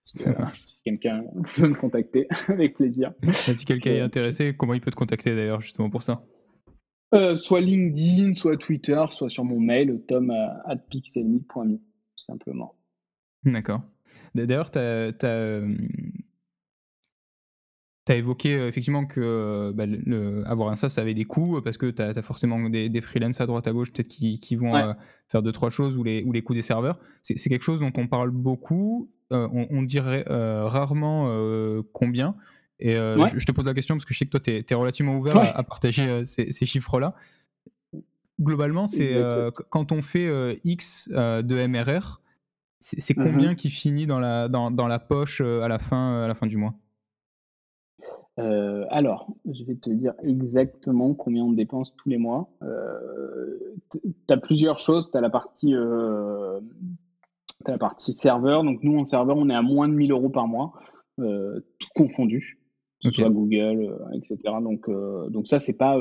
Si, quelqu'un *laughs* veut me contacter, *laughs* avec plaisir. Si quelqu'un est intéressé, comment il peut te contacter d'ailleurs, justement pour ça? Soit LinkedIn, soit Twitter, soit sur mon mail, tom at tout simplement. D'accord. D'ailleurs, tu as, as évoqué euh, effectivement que euh, bah, avoir un SaaS, ça avait des coûts parce que tu as, forcément des, des freelances à droite à gauche peut-être qui, qui, vont euh, faire deux, trois choses ou les, ou les coûts des serveurs. C'est quelque chose dont on parle beaucoup. on, dirait rarement combien. Et je, te pose la question parce que je sais que toi, tu es, relativement ouvert à, partager ces, ces chiffres-là. Globalement, c'est quand on fait X de MRR, c'est mmh combien qui finit dans la, dans, dans la poche à, la fin, à la fin du mois? Euh, alors, je vais te dire exactement combien on dépense tous les mois. Euh, tu as plusieurs choses. Tu as la partie euh, la partie serveur. Donc nous en serveur, on est à moins de 1000 euros par mois, tout confondu, que ce soit Google, etc. Donc donc ça c'est pas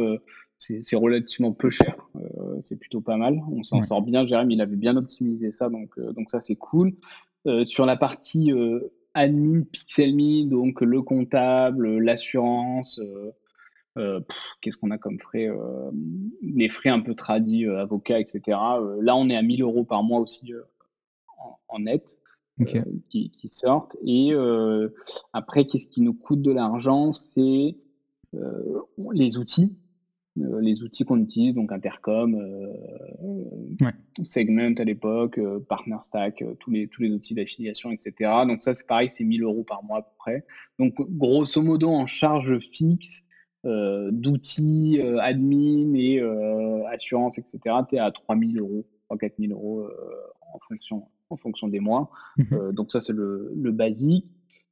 c'est relativement peu cher. c'est plutôt pas mal. On s'en sort bien. Jérémy il avait bien optimisé ça, donc donc ça c'est cool. sur la partie admin Pixelme, donc le comptable, l'assurance, euh, euh, qu'est-ce qu'on a comme frais euh, Les frais un peu tradis, avocats, etc. là, on est à 1000 euros par mois aussi en, net. Qui, sortent. Et après, qu'est-ce qui nous coûte de l'argent? C'est les outils. Euh, les outils qu'on utilise, donc Intercom, euh, Segment à l'époque, euh, Partner Stack, tous, les, tous les outils d'affiliation, etc. Donc ça, c'est pareil, c'est 1000 euros par mois à peu près. Donc grosso modo, en charge fixe, d'outils, admin et assurance, etc., tu es à 3000 euros, 3 4 000 euros en, fonction, en fonction des mois. Mmh donc ça, c'est le, le, basique.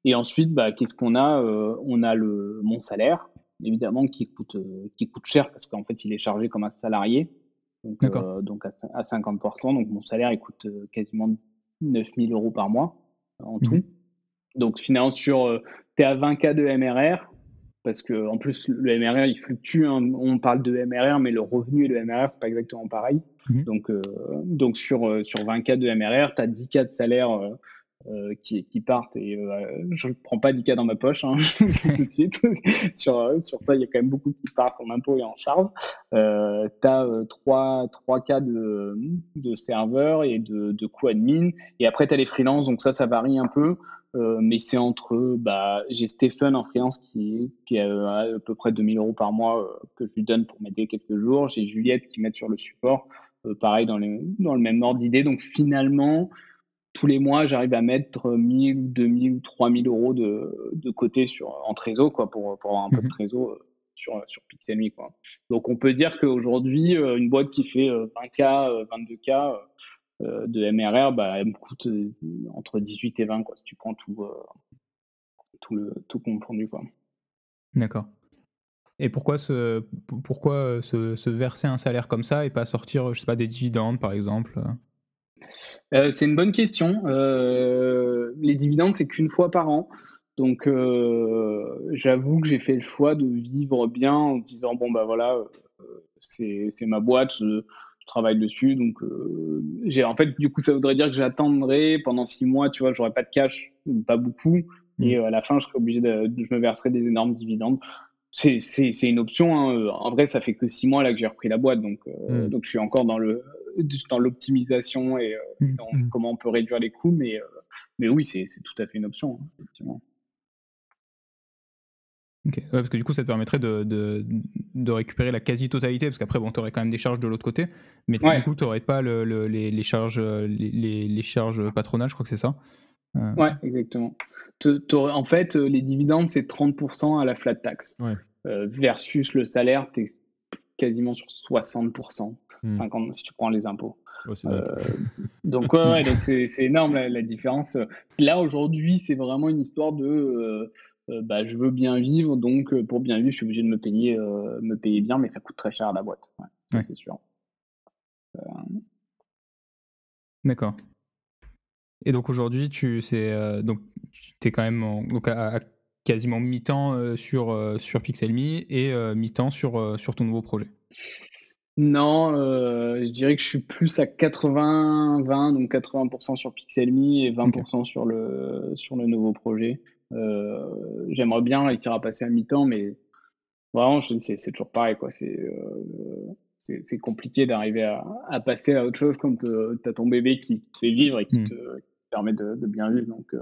Et ensuite, bah, qu'est-ce qu'on a On a le, mon salaire, évidemment, qui coûte, qui coûte cher parce qu'en fait, il est chargé comme un salarié. Donc, donc à, 50%. Donc mon salaire, il coûte quasiment 9000 euros par mois en mmh tout. Donc finalement, sur, tu es à 20K de MRR, parce que en plus, le MRR, il fluctue. Hein. On parle de MRR, mais le revenu et le MRR, c'est pas exactement pareil. Mmh donc, donc sur, sur 20K de MRR, tu as 10K de salaire euh, qui, qui, partent et euh, je ne prends pas 10K dans ma poche hein, *laughs* tout de *laughs* suite. *laughs* sur, euh, sur ça, il y a quand même beaucoup qui partent en impôts et en charge. Euh, tu as 3, 3 cas de, de serveurs et de, de coûts admin. Et après, tu as les freelances, donc ça, ça varie un peu. Euh, mais c'est entre, bah, j'ai Stephen en freelance qui, qui a à peu près 2000 euros par mois que je lui donne pour m'aider quelques jours. J'ai Juliette qui m'aide sur le support, pareil dans, les, dans le même ordre d'idée. Donc finalement, tous les mois, j'arrive à mettre 1000, 2000 ou 3000 euros de, de côté sur, en trésor, quoi, pour, pour avoir un peu de mmh trésor euh, sur, sur Pixelme. Quoi. Donc, on peut dire qu'aujourd'hui, euh, une boîte qui fait 20K, 22K de MRR, bah, elle me coûte euh, entre 18 et 20, quoi, si tu prends tout, tout, le, tout confondu. Quoi. D'accord. Et pourquoi, se, pourquoi se, se, verser un salaire comme ça et pas sortir, je sais pas, des dividendes, par exemple euh, c'est une bonne question. Euh, les dividendes, c'est qu'une fois par an. Donc, euh, j'avoue que j'ai fait le choix de vivre bien en disant bon, bah voilà, c'est ma boîte, je, travaille dessus. Donc, j'ai en fait, du coup, ça voudrait dire que j'attendrai pendant six mois, tu vois, j'aurais pas de cash, pas beaucoup. Et mmh. à la fin, je serais obligé de, je me verserai des énormes dividendes c'est une option. Hein. En vrai, ça fait que six mois là que j'ai repris la boîte, donc, mmh. donc je suis encore dans le dans l'optimisation et euh, mmh, dans mmh. comment on peut réduire les coûts. Mais, euh, mais oui, c'est tout à fait une option, hein, effectivement. Parce que du coup, ça te permettrait de, de, de récupérer la quasi-totalité, parce qu'après, bon, tu aurais quand même des charges de l'autre côté, mais du coup, tu n'aurais pas le, les, les, charges, les, les, charges patronales, je crois que c'est ça. Euh... Ouais, exactement. en fait, les dividendes, c'est 30% à la flat tax, euh, versus le salaire, tu es quasiment sur 60%. 50 hmm. si tu prends les impôts. Euh, donc, ouais, donc c'est, énorme la, différence. Là, aujourd'hui, c'est vraiment une histoire de euh, euh, bah, je veux bien vivre, donc pour bien vivre, je suis obligé de me payer, me payer bien, mais ça coûte très cher à la boîte. C'est sûr. D'accord. Et donc aujourd'hui, tu c'est donc es quand même donc à, quasiment mi-temps sur sur Pixelme et mi-temps sur sur ton nouveau projet? Non, euh, je dirais que je suis plus à 80-20, donc 80% sur Pixelme et 20% sur le sur le nouveau projet. Euh, j'aimerais bien réussir à passer à mi-temps, mais vraiment, c'est c'est toujours pareil, quoi. C'est euh, c'est compliqué d'arriver à à passer à autre chose quand, tu as ton bébé qui te fait vivre et qui mmh. te permet de de bien vivre, donc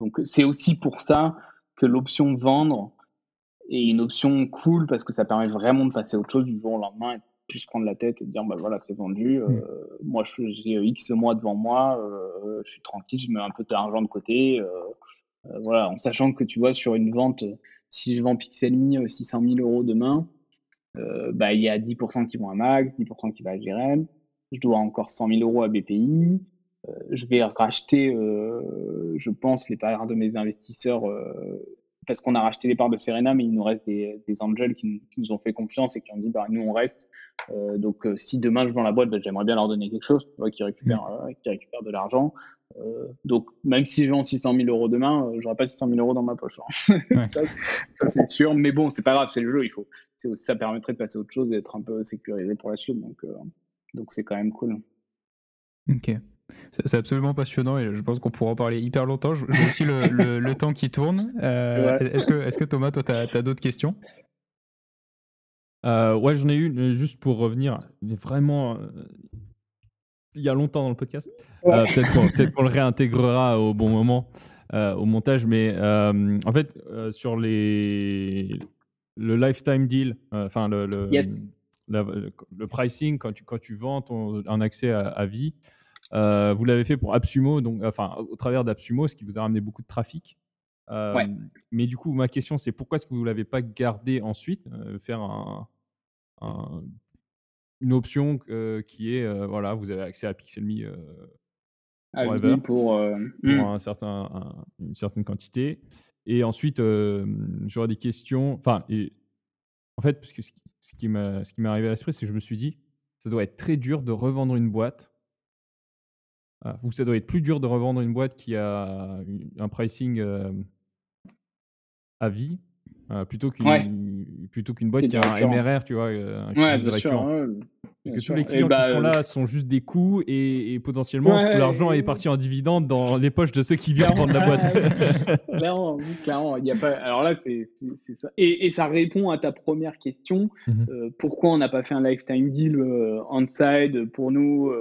donc c'est aussi pour ça que l'option vendre est une option cool parce que ça permet vraiment de passer à autre chose du jour au lendemain puisse prendre la tête et dire bah voilà c'est vendu euh, mm. moi j'ai X mois devant moi euh, je suis tranquille je mets un peu d'argent de côté euh, voilà en sachant que tu vois sur une vente si je vends Pixelme 600 000 euros demain bah il y a 10% qui vont à Max 10% qui va à Jérém je dois encore 100 000 euros à BPI je vais racheter je pense les parts de mes investisseurs parce qu'on a racheté les parts de Serena, mais il nous reste des, des angels qui, nous ont fait confiance et qui ont dit bah, nous on reste. Euh, donc euh, si demain je vends la boîte, bah, j'aimerais bien leur donner quelque chose qui, récupère, mm. euh, qui récupère de l'argent. Donc même si je vends 600 000 euros demain, j'aurai pas 600 000 euros dans ma poche. Hein. *laughs* ça, c'est sûr. Mais bon, c'est pas grave, c'est le jeu. Il faut, ça permettrait de passer à autre chose et d'être un peu sécurisé pour la suite. Donc donc c'est quand même cool. Ok. C'est absolument passionnant et je pense qu'on pourra en parler hyper longtemps. J'ai aussi le, le, temps qui tourne. Euh, est-ce que, est que, Thomas, toi, tu as, d'autres questions? Euh, Ouais, j'en ai une, juste pour revenir, mais vraiment, euh, il y a longtemps dans le podcast. Peut-être qu'on le réintégrera au bon moment, au montage, mais en fait, sur les, le lifetime deal, enfin, le, le, le, pricing, quand tu, quand tu vends ton, un accès à vie, euh, vous l'avez fait pour AppSumo, donc, enfin, au travers d'AppSumo, ce qui vous a ramené beaucoup de trafic. Mais du coup, ma question, c'est pourquoi est-ce que vous ne l'avez pas gardé ensuite Faire un, une option qui est, voilà, vous avez accès à PixelMe forever, pour, pour hmm. un certain, une certaine quantité. Et ensuite, j'aurais des questions. Enfin, et, en fait, parce que ce qui, m'a, ce qui m'est arrivé à l'esprit, c'est que je me suis dit, ça doit être très dur de revendre une boîte. Ah, ou ça doit être plus dur de revendre une boîte qui a un pricing à vie plutôt qu'une plutôt qu'une boîte qui a un MRR, tu vois, un ouais, bien sûr, Parce que tous les clients qui sont là sont juste des coûts et, potentiellement l'argent est parti en dividende dans les poches de ceux qui viennent vendre la boîte. clairement, *laughs* *laughs* clairement. Il y a pas... Alors là, c'est ça. Et, ça répond à ta première question. Mmh pourquoi on n'a pas fait un lifetime deal on-side pour nous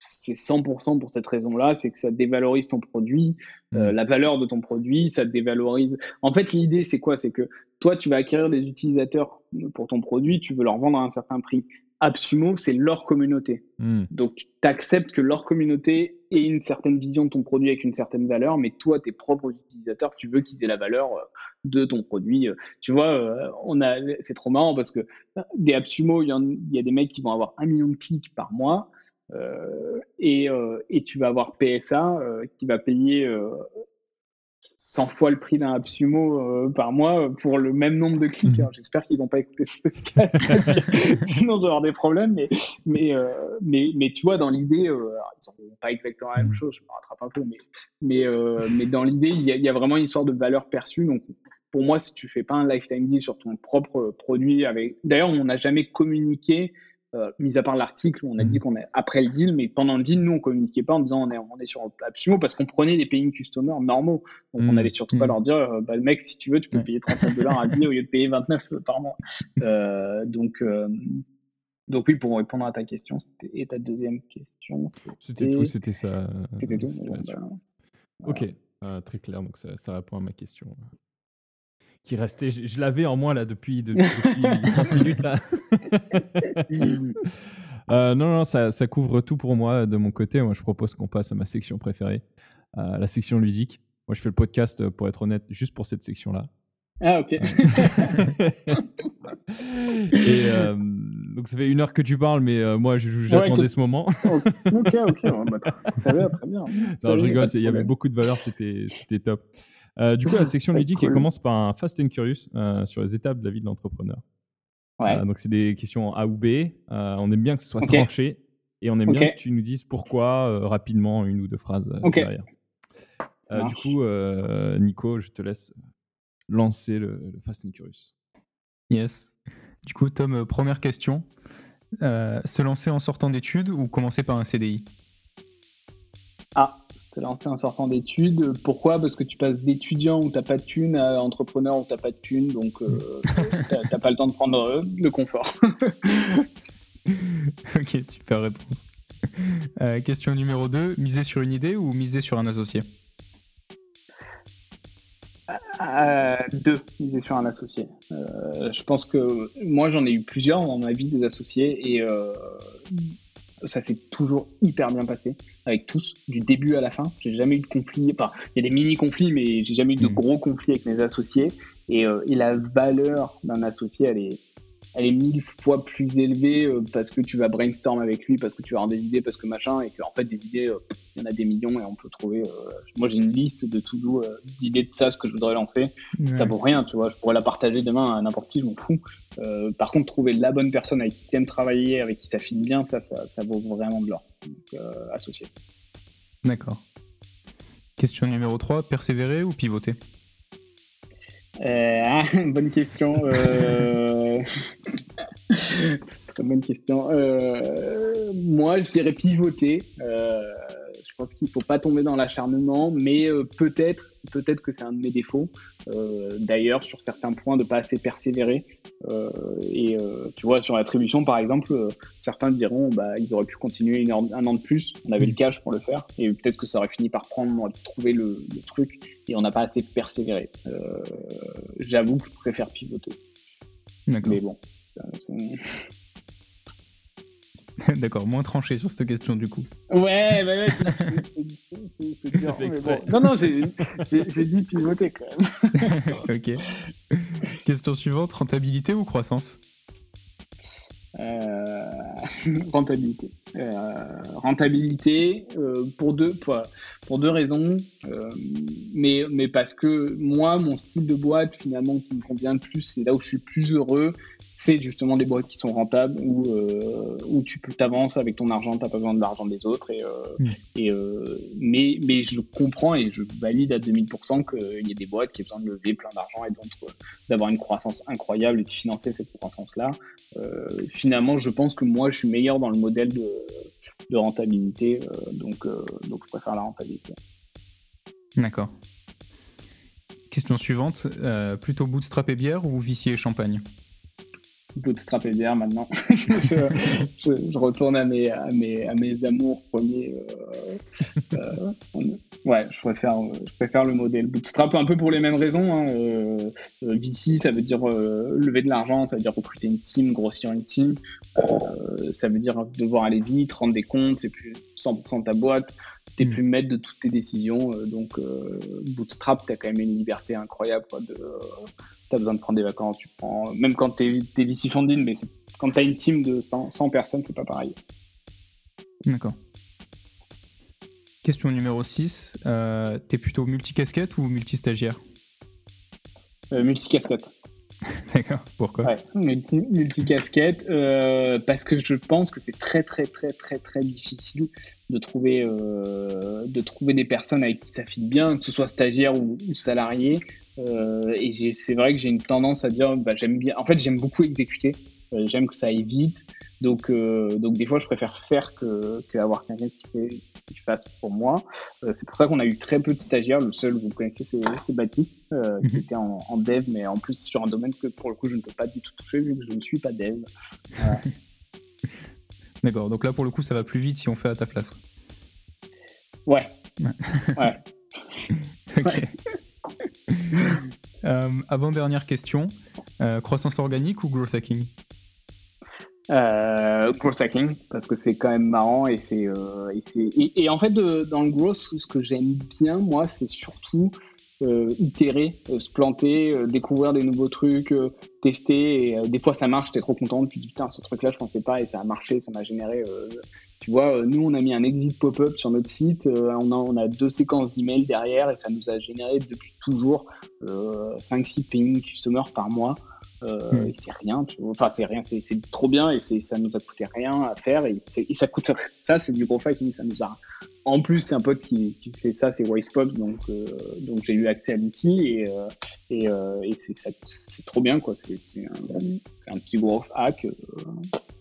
c'est 100% pour cette raison-là, c'est que ça dévalorise ton produit, euh, mm. la valeur de ton produit, ça dévalorise. En fait, l'idée, c'est quoi? C'est que toi, tu vas acquérir des utilisateurs pour ton produit, tu veux leur vendre à un certain prix. Absumo, c'est leur communauté. Mm. Donc, tu acceptes que leur communauté ait une certaine vision de ton produit avec une certaine valeur, mais toi, tes propres utilisateurs, tu veux qu'ils aient la valeur euh, de ton produit. Tu vois, euh, on a, c'est trop marrant parce que des Absumo, il y, y, a des mecs qui vont avoir un million de clics par mois. Euh, et, euh, et, tu vas avoir PSA euh, qui va payer 100 fois le prix d'un Absumo par mois pour le même nombre de clics. Mmh. *laughs* J'espère qu'ils vont pas écouter ce podcast, *laughs* sinon avoir des problèmes. Mais, mais, mais, mais tu vois, dans l'idée, ils n'ont pas exactement la même mmh. chose, je me rattrape un peu, mais, mais, mais dans l'idée, il y, y, a vraiment une histoire de valeur perçue. Donc, pour moi, si tu fais pas un lifetime deal sur ton propre produit, avec. D'ailleurs, on n'a jamais communiqué euh, mis à part l'article où on a dit mhm. qu'on est après le deal, mais pendant le deal, nous, on communiquait pas en disant on est, on est sur Absumo parce qu'on prenait des paying customers normaux. Donc, on mhm. n'allait surtout pas mhm. leur dire, euh, bah, le mec, si tu veux, tu peux payer 39 dollars à deal au lieu de payer 29 euh, par mois. *laughs* donc, donc, oui, pour répondre à ta question, et ta deuxième question, c'était tout, c'était ça. C'était tout. Bah, ok, très clair, donc ça, ça répond à ma question qui restait. Je, l'avais en moi là depuis, depuis, 30 minutes là. Euh, non, non, ça, ça, couvre tout pour moi de mon côté. Moi, je propose qu'on passe à ma section préférée, la section ludique. Moi, je fais le podcast, euh, pour être honnête, juste pour cette section-là. Ah, ok. *laughs* Et donc, ça fait une heure que tu parles, mais moi, j'attendais ce moment. ok, ok. Bah, très bien, très bien. Non, je rigole, il y avait beaucoup de valeur, c'était top. Euh, du coup, la *laughs* section ludique, elle commence par un Fast and Curious euh, sur les étapes de la vie de l'entrepreneur. Euh, donc, c'est des questions A ou B. on aime bien que ce soit tranché et on aime bien que tu nous dises pourquoi rapidement, une ou deux phrases derrière. du coup, Nico, je te laisse lancer le, Fast and Curious. Yes. Du coup, Tom, première question. se lancer en sortant d'études ou commencer par un CDI Ah, c'est lancé en sortant d'études. Pourquoi? Parce que tu passes d'étudiant où t'as pas de thune à entrepreneur où t'as pas de thune, donc euh, *laughs* t'as pas le temps de prendre euh, le confort. *laughs* ok, super réponse. Euh, question numéro 2, miser sur une idée ou miser sur un associé? Deux, miser sur un associé. je pense que moi j'en ai eu plusieurs dans ma vie des associés et ça s'est toujours hyper bien passé avec tous, du début à la fin. J'ai jamais eu de conflit. Enfin, il y a des mini conflits, mais j'ai jamais eu de mm. gros conflits avec mes associés. Et, euh, et la valeur d'un associé, elle est, elle est mille fois plus élevée euh, parce que tu vas brainstorm avec lui, parce que tu vas avoir des idées, parce que machin, et qu'en fait, des idées, euh, il y en a des millions et on peut trouver. Euh, moi, j'ai une liste de tout d'idées de ça, ce que je voudrais lancer. Ça vaut rien, tu vois. Je pourrais la partager demain à n'importe qui, je m'en fous. par contre, trouver la bonne personne avec qui tu aimes travailler, avec qui ça file bien, ça, ça, ça vaut vraiment de l'or. Donc, associé. D'accord. Question numéro 3, persévérer ou pivoter? Euh, *laughs* bonne question. Euh... *laughs* Très bonne question. Euh... Moi, je dirais pivoter. Je pense qu'il ne faut pas tomber dans l'acharnement, mais euh, peut-être, peut-être que c'est un de mes défauts. Euh, d'ailleurs, sur certains points, de pas assez persévérer. Euh, et tu vois, sur l'attribution, par exemple, certains diront, bah, ils auraient pu continuer un an de plus. On avait le cash pour le faire, et peut-être que ça aurait fini par prendre, on le truc, et on n'a pas assez persévéré. J'avoue que je préfère pivoter. Mais bon. *laughs* D'accord, moins tranché sur cette question du coup. Ouais, bah ouais, c'est *laughs* dur. Non, non, j'ai dit pivoter quand même. *laughs* ok. Question suivante, rentabilité ou croissance? Euh, rentabilité. Euh, rentabilité euh, pour, deux, pour, pour, deux raisons, mais, mais parce que moi, mon style de boîte, finalement, qui me convient le plus, c'est là où je suis plus heureux, c'est justement des boîtes qui sont rentables où, euh, où tu peux t'avances avec ton argent, tu n'as pas besoin de l'argent des autres. Et, euh, mm. et euh, mais, mais je comprends et je valide à 2000% qu'il y a des boîtes qui ont besoin de lever plein d'argent et donc d'avoir une croissance incroyable et de financer cette croissance-là. finalement, je pense que moi, je suis meilleur dans le modèle de, de rentabilité, donc, donc je préfère la rentabilité. D'accord. Question suivante, plutôt bootstrap et bière ou vicier et champagne? Bootstrap et bière maintenant. *laughs* je, retourne à mes, à mes, à mes amours premiers. Euh, euh, ouais, je préfère, je préfère le modèle bootstrap un peu pour les mêmes raisons. Hein. Euh, VC, ça veut dire lever de l'argent, ça veut dire recruter une team, grossir une team. ça veut dire devoir aller vite, rendre des comptes, c'est plus 100% de ta boîte. T'es mm. plus maître de toutes tes décisions. donc, bootstrap, t'as quand même une liberté incroyable de tu as besoin de prendre des vacances, tu prends. Même quand tu es, VC funding, mais quand tu as une team de 100, 100 personnes, c'est pas pareil. D'accord. Question numéro 6. Euh, tu es plutôt multicasquette ou multi-stagiaire? Euh, Multicasquette. *laughs* D'accord. Pourquoi? Ouais, multi-casquette. Euh, parce que je pense que c'est très, très, très, très, très difficile de trouver, euh, de trouver des personnes avec qui ça fit bien, que ce soit stagiaire ou, ou salarié. Euh, et c'est vrai que j'ai une tendance à dire, bah, j'aime bien. En fait, j'aime beaucoup exécuter. Euh, j'aime que ça aille vite. Donc, euh, donc des fois, je préfère faire que, que avoir quelqu'un qui, qui, fasse pour moi. c'est pour ça qu'on a eu très peu de stagiaires. Le seul, vous connaissez, c'est Baptiste, qui mhm. était en, dev, mais en plus sur un domaine que pour le coup, je ne peux pas du tout toucher vu que je ne suis pas dev. *laughs* D'accord. Donc là, pour le coup, ça va plus vite si on fait à ta place. Ouais. Ouais. *laughs* ok. *laughs* Euh, avant dernière question, euh, croissance organique ou growth hacking? Euh, growth hacking parce que c'est quand même marrant et c'est et, et, en fait dans le growth ce que j'aime bien moi c'est surtout itérer, se planter, découvrir des nouveaux trucs, tester. Et, des fois, ça marche, t'es trop content. Tu dis putain, ce truc-là, je pensais pas et ça a marché, ça m'a généré tu vois, euh, nous, on a mis un exit pop-up sur notre site, euh, on, a, on a deux séquences d'emails derrière et ça nous a généré depuis toujours 5-6 euh, paying customers par mois. Hmm. Et c'est rien, tu vois. Enfin, c'est rien, c'est trop bien et ça nous a coûté rien à faire et, ça coûte *laughs* ça, c'est du gros hacking. Ça nous a. En plus, c'est un pote qui, qui, fait ça, c'est Wisepop, donc donc j'ai eu accès à l'outil et et, et c'est trop bien quoi. C'est un, un, petit gros hack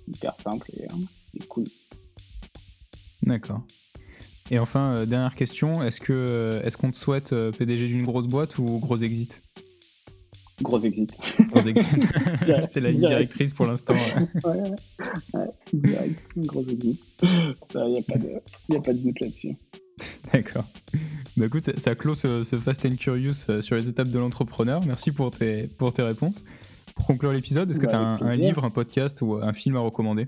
hyper simple et, et cool. D'accord. Et enfin, euh, dernière question, est-ce que euh, est-ce qu'on te souhaite euh, PDG d'une grosse boîte ou gros exit? Gros exit. Gros exit. *laughs* *laughs* C'est la ligne directrice pour l'instant. *laughs* ouais, ouais, direct, gros exit. Il n'y a, pas de, a pas de doute là-dessus. D'accord. Bah écoute, ça, ça clôt ce, Fast and Curious sur les étapes de l'entrepreneur. Merci pour tes, pour tes réponses. Pour conclure l'épisode, est-ce que tu as un, livre, un podcast ou un film à recommander?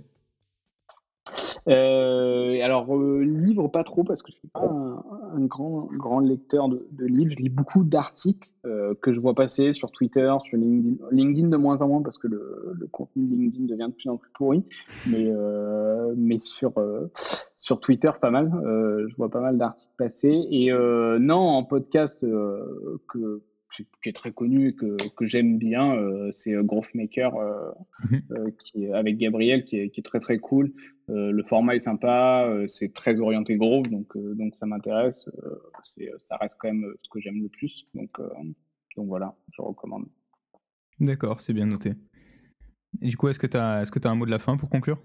Euh, alors, euh, livre, pas trop, parce que je suis pas un, grand, grand lecteur de, livres. Je lis beaucoup d'articles euh, que je vois passer sur Twitter, sur LinkedIn. LinkedIn de moins en moins, parce que le, le contenu de LinkedIn devient de plus en plus pourri. Mais, mais sur, sur Twitter, pas mal. je vois pas mal d'articles passer. Et non, en podcast que qui est très connu et que, que j'aime bien, euh, c'est euh, Growth Maker euh, mhm. qui est, avec Gabriel, qui est, qui est, très très cool. le format est sympa, c'est très orienté growth, donc, donc ça m'intéresse. ça reste quand même ce que j'aime le plus. Donc, donc voilà, je recommande. D'accord, c'est bien noté. Et du coup, est-ce que tu as, est -ce que as un mot de la fin pour conclure?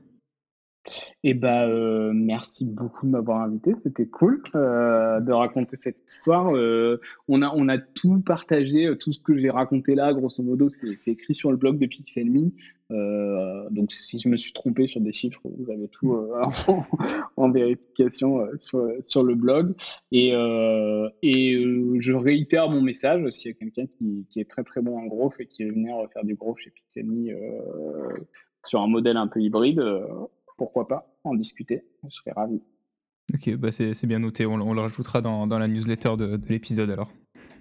Eh bah, euh, merci beaucoup de m'avoir invité. C'était cool euh, de raconter cette histoire. Euh, on, a, tout partagé, tout ce que j'ai raconté là, grosso modo, c'est écrit sur le blog de Pixelme. donc, si je me suis trompé sur des chiffres, vous avez tout *laughs* en, vérification sur, le blog. Et, je réitère mon message s'il y a quelqu'un qui, est très très bon en growth et qui veut venir faire du growth chez Pixelme sur un modèle un peu hybride pourquoi pas en discuter. Je serais ravi. Ok, bah c'est bien noté. On, le rajoutera dans, la newsletter de, l'épisode alors.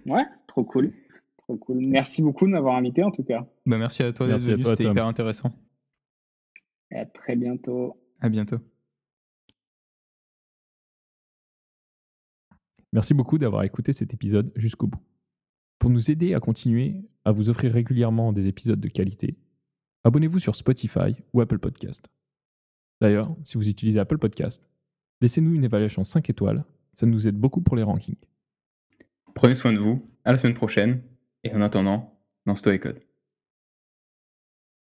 Ouais, trop cool. Trop cool. Merci beaucoup de m'avoir invité en tout cas. Bah merci à toi c'était hyper intéressant. Et à très bientôt. À bientôt. Merci beaucoup d'avoir écouté cet épisode jusqu'au bout. Pour nous aider à continuer à vous offrir régulièrement des épisodes de qualité, abonnez-vous sur Spotify ou Apple Podcast. D'ailleurs, si vous utilisez Apple Podcast, laissez-nous une évaluation 5 étoiles, ça nous aide beaucoup pour les rankings. Prenez soin de vous, à la semaine prochaine, et en attendant, lance-toi et code.